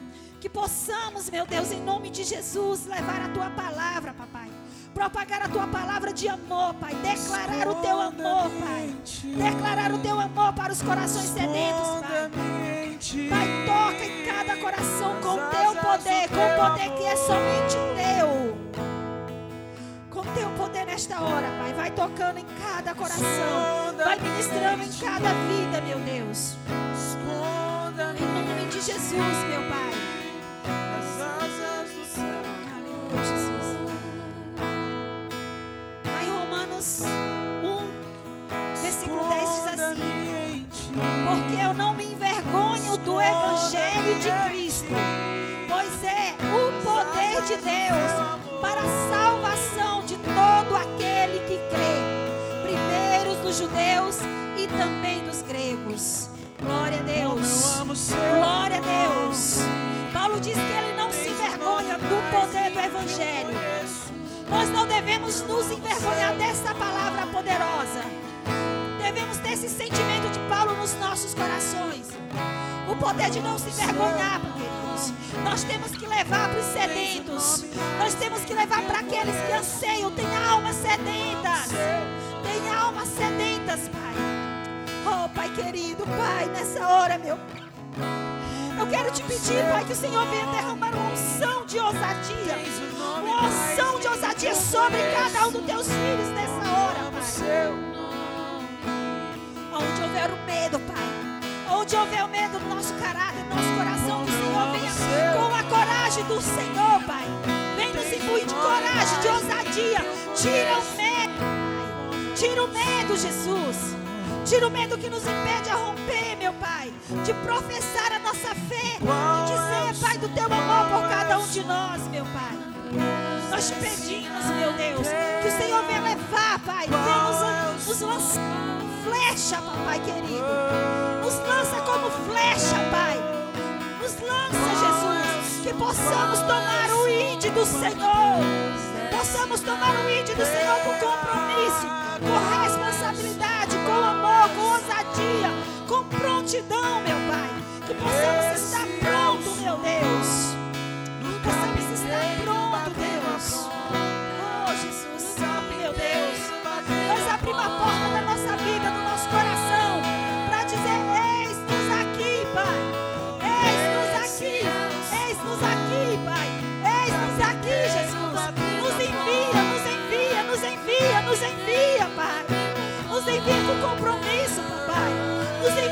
Que possamos, meu Deus, em nome de Jesus, levar a tua palavra, papai. Propagar a tua palavra de amor, Pai. Declarar o teu amor, Pai. Declarar o teu amor para os corações sedentos, Pai. Pai, toca em cada coração com o teu poder, com o poder que é somente teu com teu poder nesta hora, Pai. Vai tocando em cada coração. Vai ministrando em cada vida, meu Deus. Em nome de Jesus, meu Pai. 10. 1, versículo 10 diz assim: Porque eu não me envergonho do evangelho de Cristo, pois é o poder de Deus para a salvação de todo aquele que crê, primeiro dos judeus e também dos gregos. Glória a Deus. Glória a Deus. Paulo diz que ele não se envergonha do poder do evangelho nós não devemos nos envergonhar dessa palavra poderosa. Devemos ter esse sentimento de Paulo nos nossos corações. O poder de não se envergonhar, queridos. Nós temos que levar para os sedentos. Nós temos que levar para aqueles que anseiam, têm almas sedentas. Tem almas sedentas, Pai. Oh, Pai querido, Pai, nessa hora, meu. Eu quero te pedir, Pai, que o Senhor venha derramar uma unção de ousadia. Uma unção de ousadia sobre cada um dos teus filhos nessa hora, Pai. Onde houver o medo, Pai. Onde houver o medo no nosso caráter, no nosso coração, que o Senhor venha com a coragem do Senhor, Pai. Vem nos imbuir de coragem, de ousadia. Tira o medo, Pai. Tira o medo, Jesus. Tira o medo que nos impede a romper, meu Pai. De professar a nossa fé. De dizer, Pai, do teu amor por cada um de nós, meu Pai. Nós te pedimos, meu Deus, que o Senhor venha levar, Pai. Venha nos, nos lançar flecha, papai querido. Nos lança como flecha, Pai. Nos lança, Jesus. Que possamos tomar o índio do Senhor. Possamos tomar o índio do Senhor com compromisso, com responsabilidade, amor, com ousadia, com prontidão, meu Pai. Que possamos estar pronto, meu Deus. Possamos estar pronto, Deus. Oh, Jesus, meu Deus. Nós abrimos a porta da nossa vida, do nosso coração, para dizer: Eis-nos aqui, Pai. Eis-nos aqui. Eis-nos aqui, Pai. Eis-nos aqui, Jesus. Nos envia, nos envia, nos envia, nos envia, Pai. Nos envia com compromisso.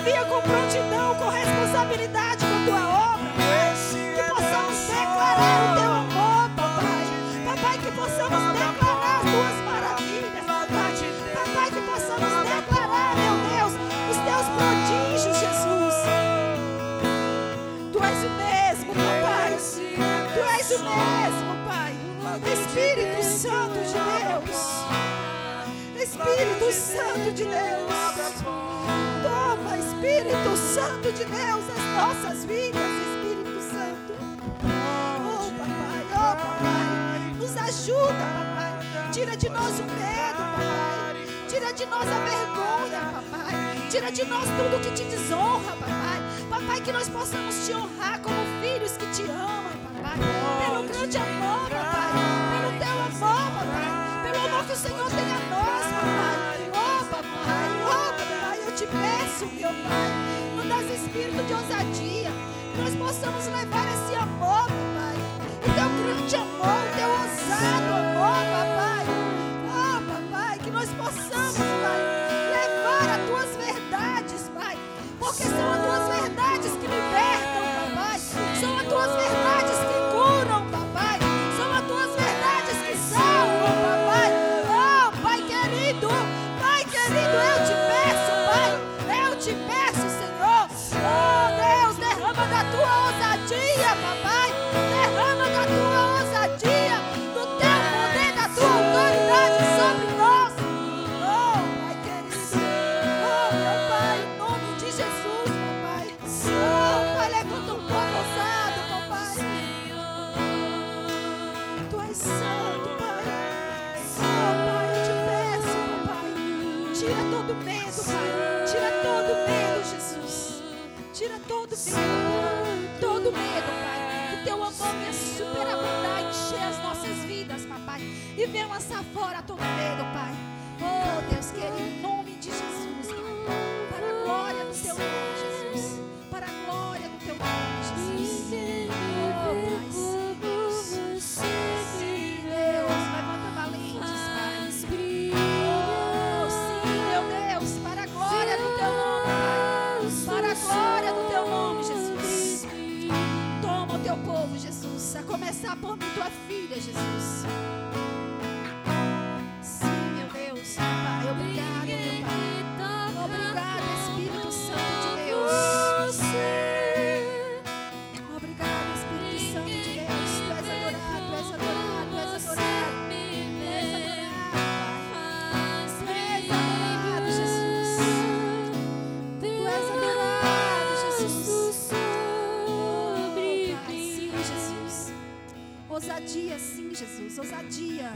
Nos envia com prontidão, com responsabilidade com tua obra, Pai. Que possamos declarar o teu amor, papai. Papai, que possamos declarar as tuas maravilhas, papai. Papai, que possamos declarar, meu Deus, os teus prodígios, Jesus. Tu és o mesmo, papai. Tu és o mesmo, Pai. Espírito Santo de Deus. Espírito Santo de Deus. Espírito Santo de Deus, as nossas vidas, Espírito Santo. Oh, papai, oh, papai. Nos ajuda, papai. Tira de nós o medo, papai. Tira de nós a vergonha, papai. Tira de nós tudo que te desonra, papai. Papai, que nós possamos te honrar como filhos que te amam, papai. Pelo grande amor, papai. Pelo teu amor, papai. Pelo amor que o Senhor tem a nós, te peço, meu pai. Nos dás espírito de ousadia. Que nós possamos levar esse amor, papai. O teu grande amor, o teu ousado amor, papai. Oh, papai. Que nós possamos, pai, levar as tuas verdades, pai. Porque são as tuas verdades Tira todo medo, Pai. Tira todo medo, Jesus. Tira todo medo. Todo medo, Pai. Que teu amor venha superabundar e encher as nossas vidas, papai. E venha lançar fora todo medo, Pai. Oh, Deus querido, em nome de Jesus. Filha, Jesus. Ousadia.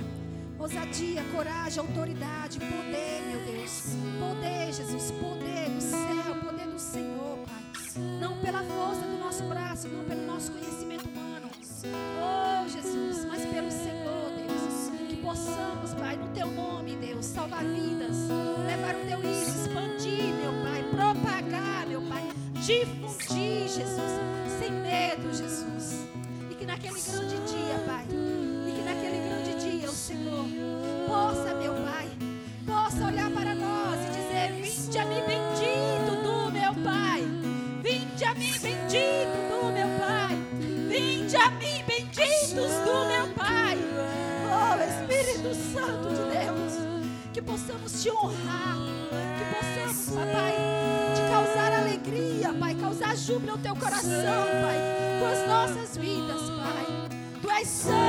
Ousadia, coragem, autoridade, poder, meu Deus. Poder, Jesus. Poder do céu, poder do Senhor, Pai. Não pela força do nosso braço, não pelo nosso conhecimento humano. Oh, Jesus, mas pelo Senhor, Deus. Que possamos, Pai, no Teu nome, Deus, salvar vidas. Levar o Teu isso, expandir, meu Pai. Propagar, meu Pai. Difundir, Jesus. Júbilo ao teu coração, Pai, com as nossas vidas, Pai. Tu és santo,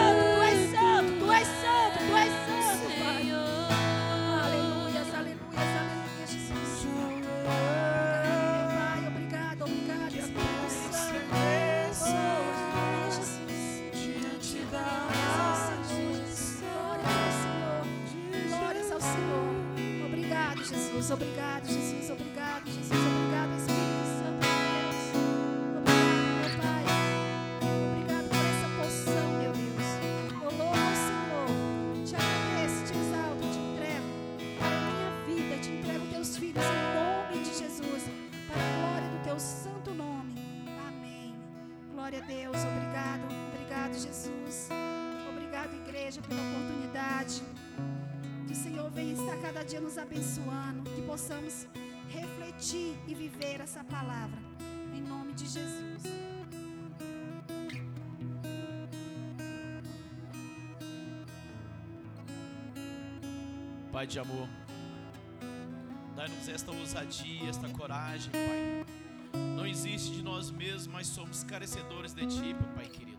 dia nos abençoando. Que possamos refletir e viver essa palavra. Em nome de Jesus. Pai de amor, dai-nos esta ousadia, esta coragem, Pai. Não existe de nós mesmos, mas somos carecedores de Ti, Pai querido.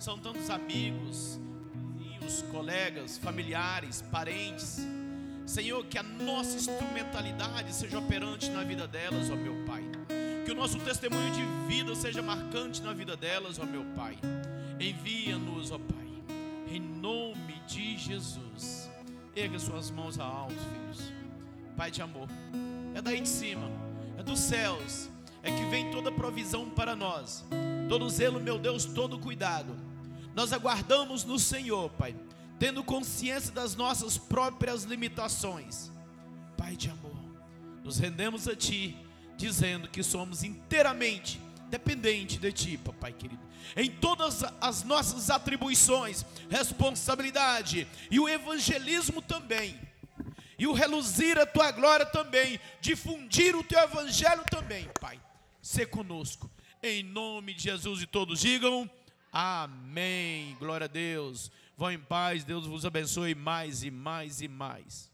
São tantos amigos, vizinhos, colegas, familiares, parentes. Senhor, que a nossa instrumentalidade seja operante na vida delas, ó meu Pai. Que o nosso testemunho de vida seja marcante na vida delas, ó meu Pai. Envia-nos, ó Pai, em nome de Jesus. Erga suas mãos a alto, filhos. Pai de amor, é daí de cima, é dos céus, é que vem toda provisão para nós, todo zelo, meu Deus, todo cuidado. Nós aguardamos no Senhor, Pai, tendo consciência das nossas próprias limitações. Pai de amor, nos rendemos a Ti, dizendo que somos inteiramente dependentes de Ti, Papai querido. Em todas as nossas atribuições, responsabilidade e o evangelismo também, e o reluzir a Tua glória também, difundir o Teu evangelho também, Pai. Ser conosco, em nome de Jesus, e todos digam amém. Glória a Deus. Vão em paz, Deus vos abençoe mais e mais e mais.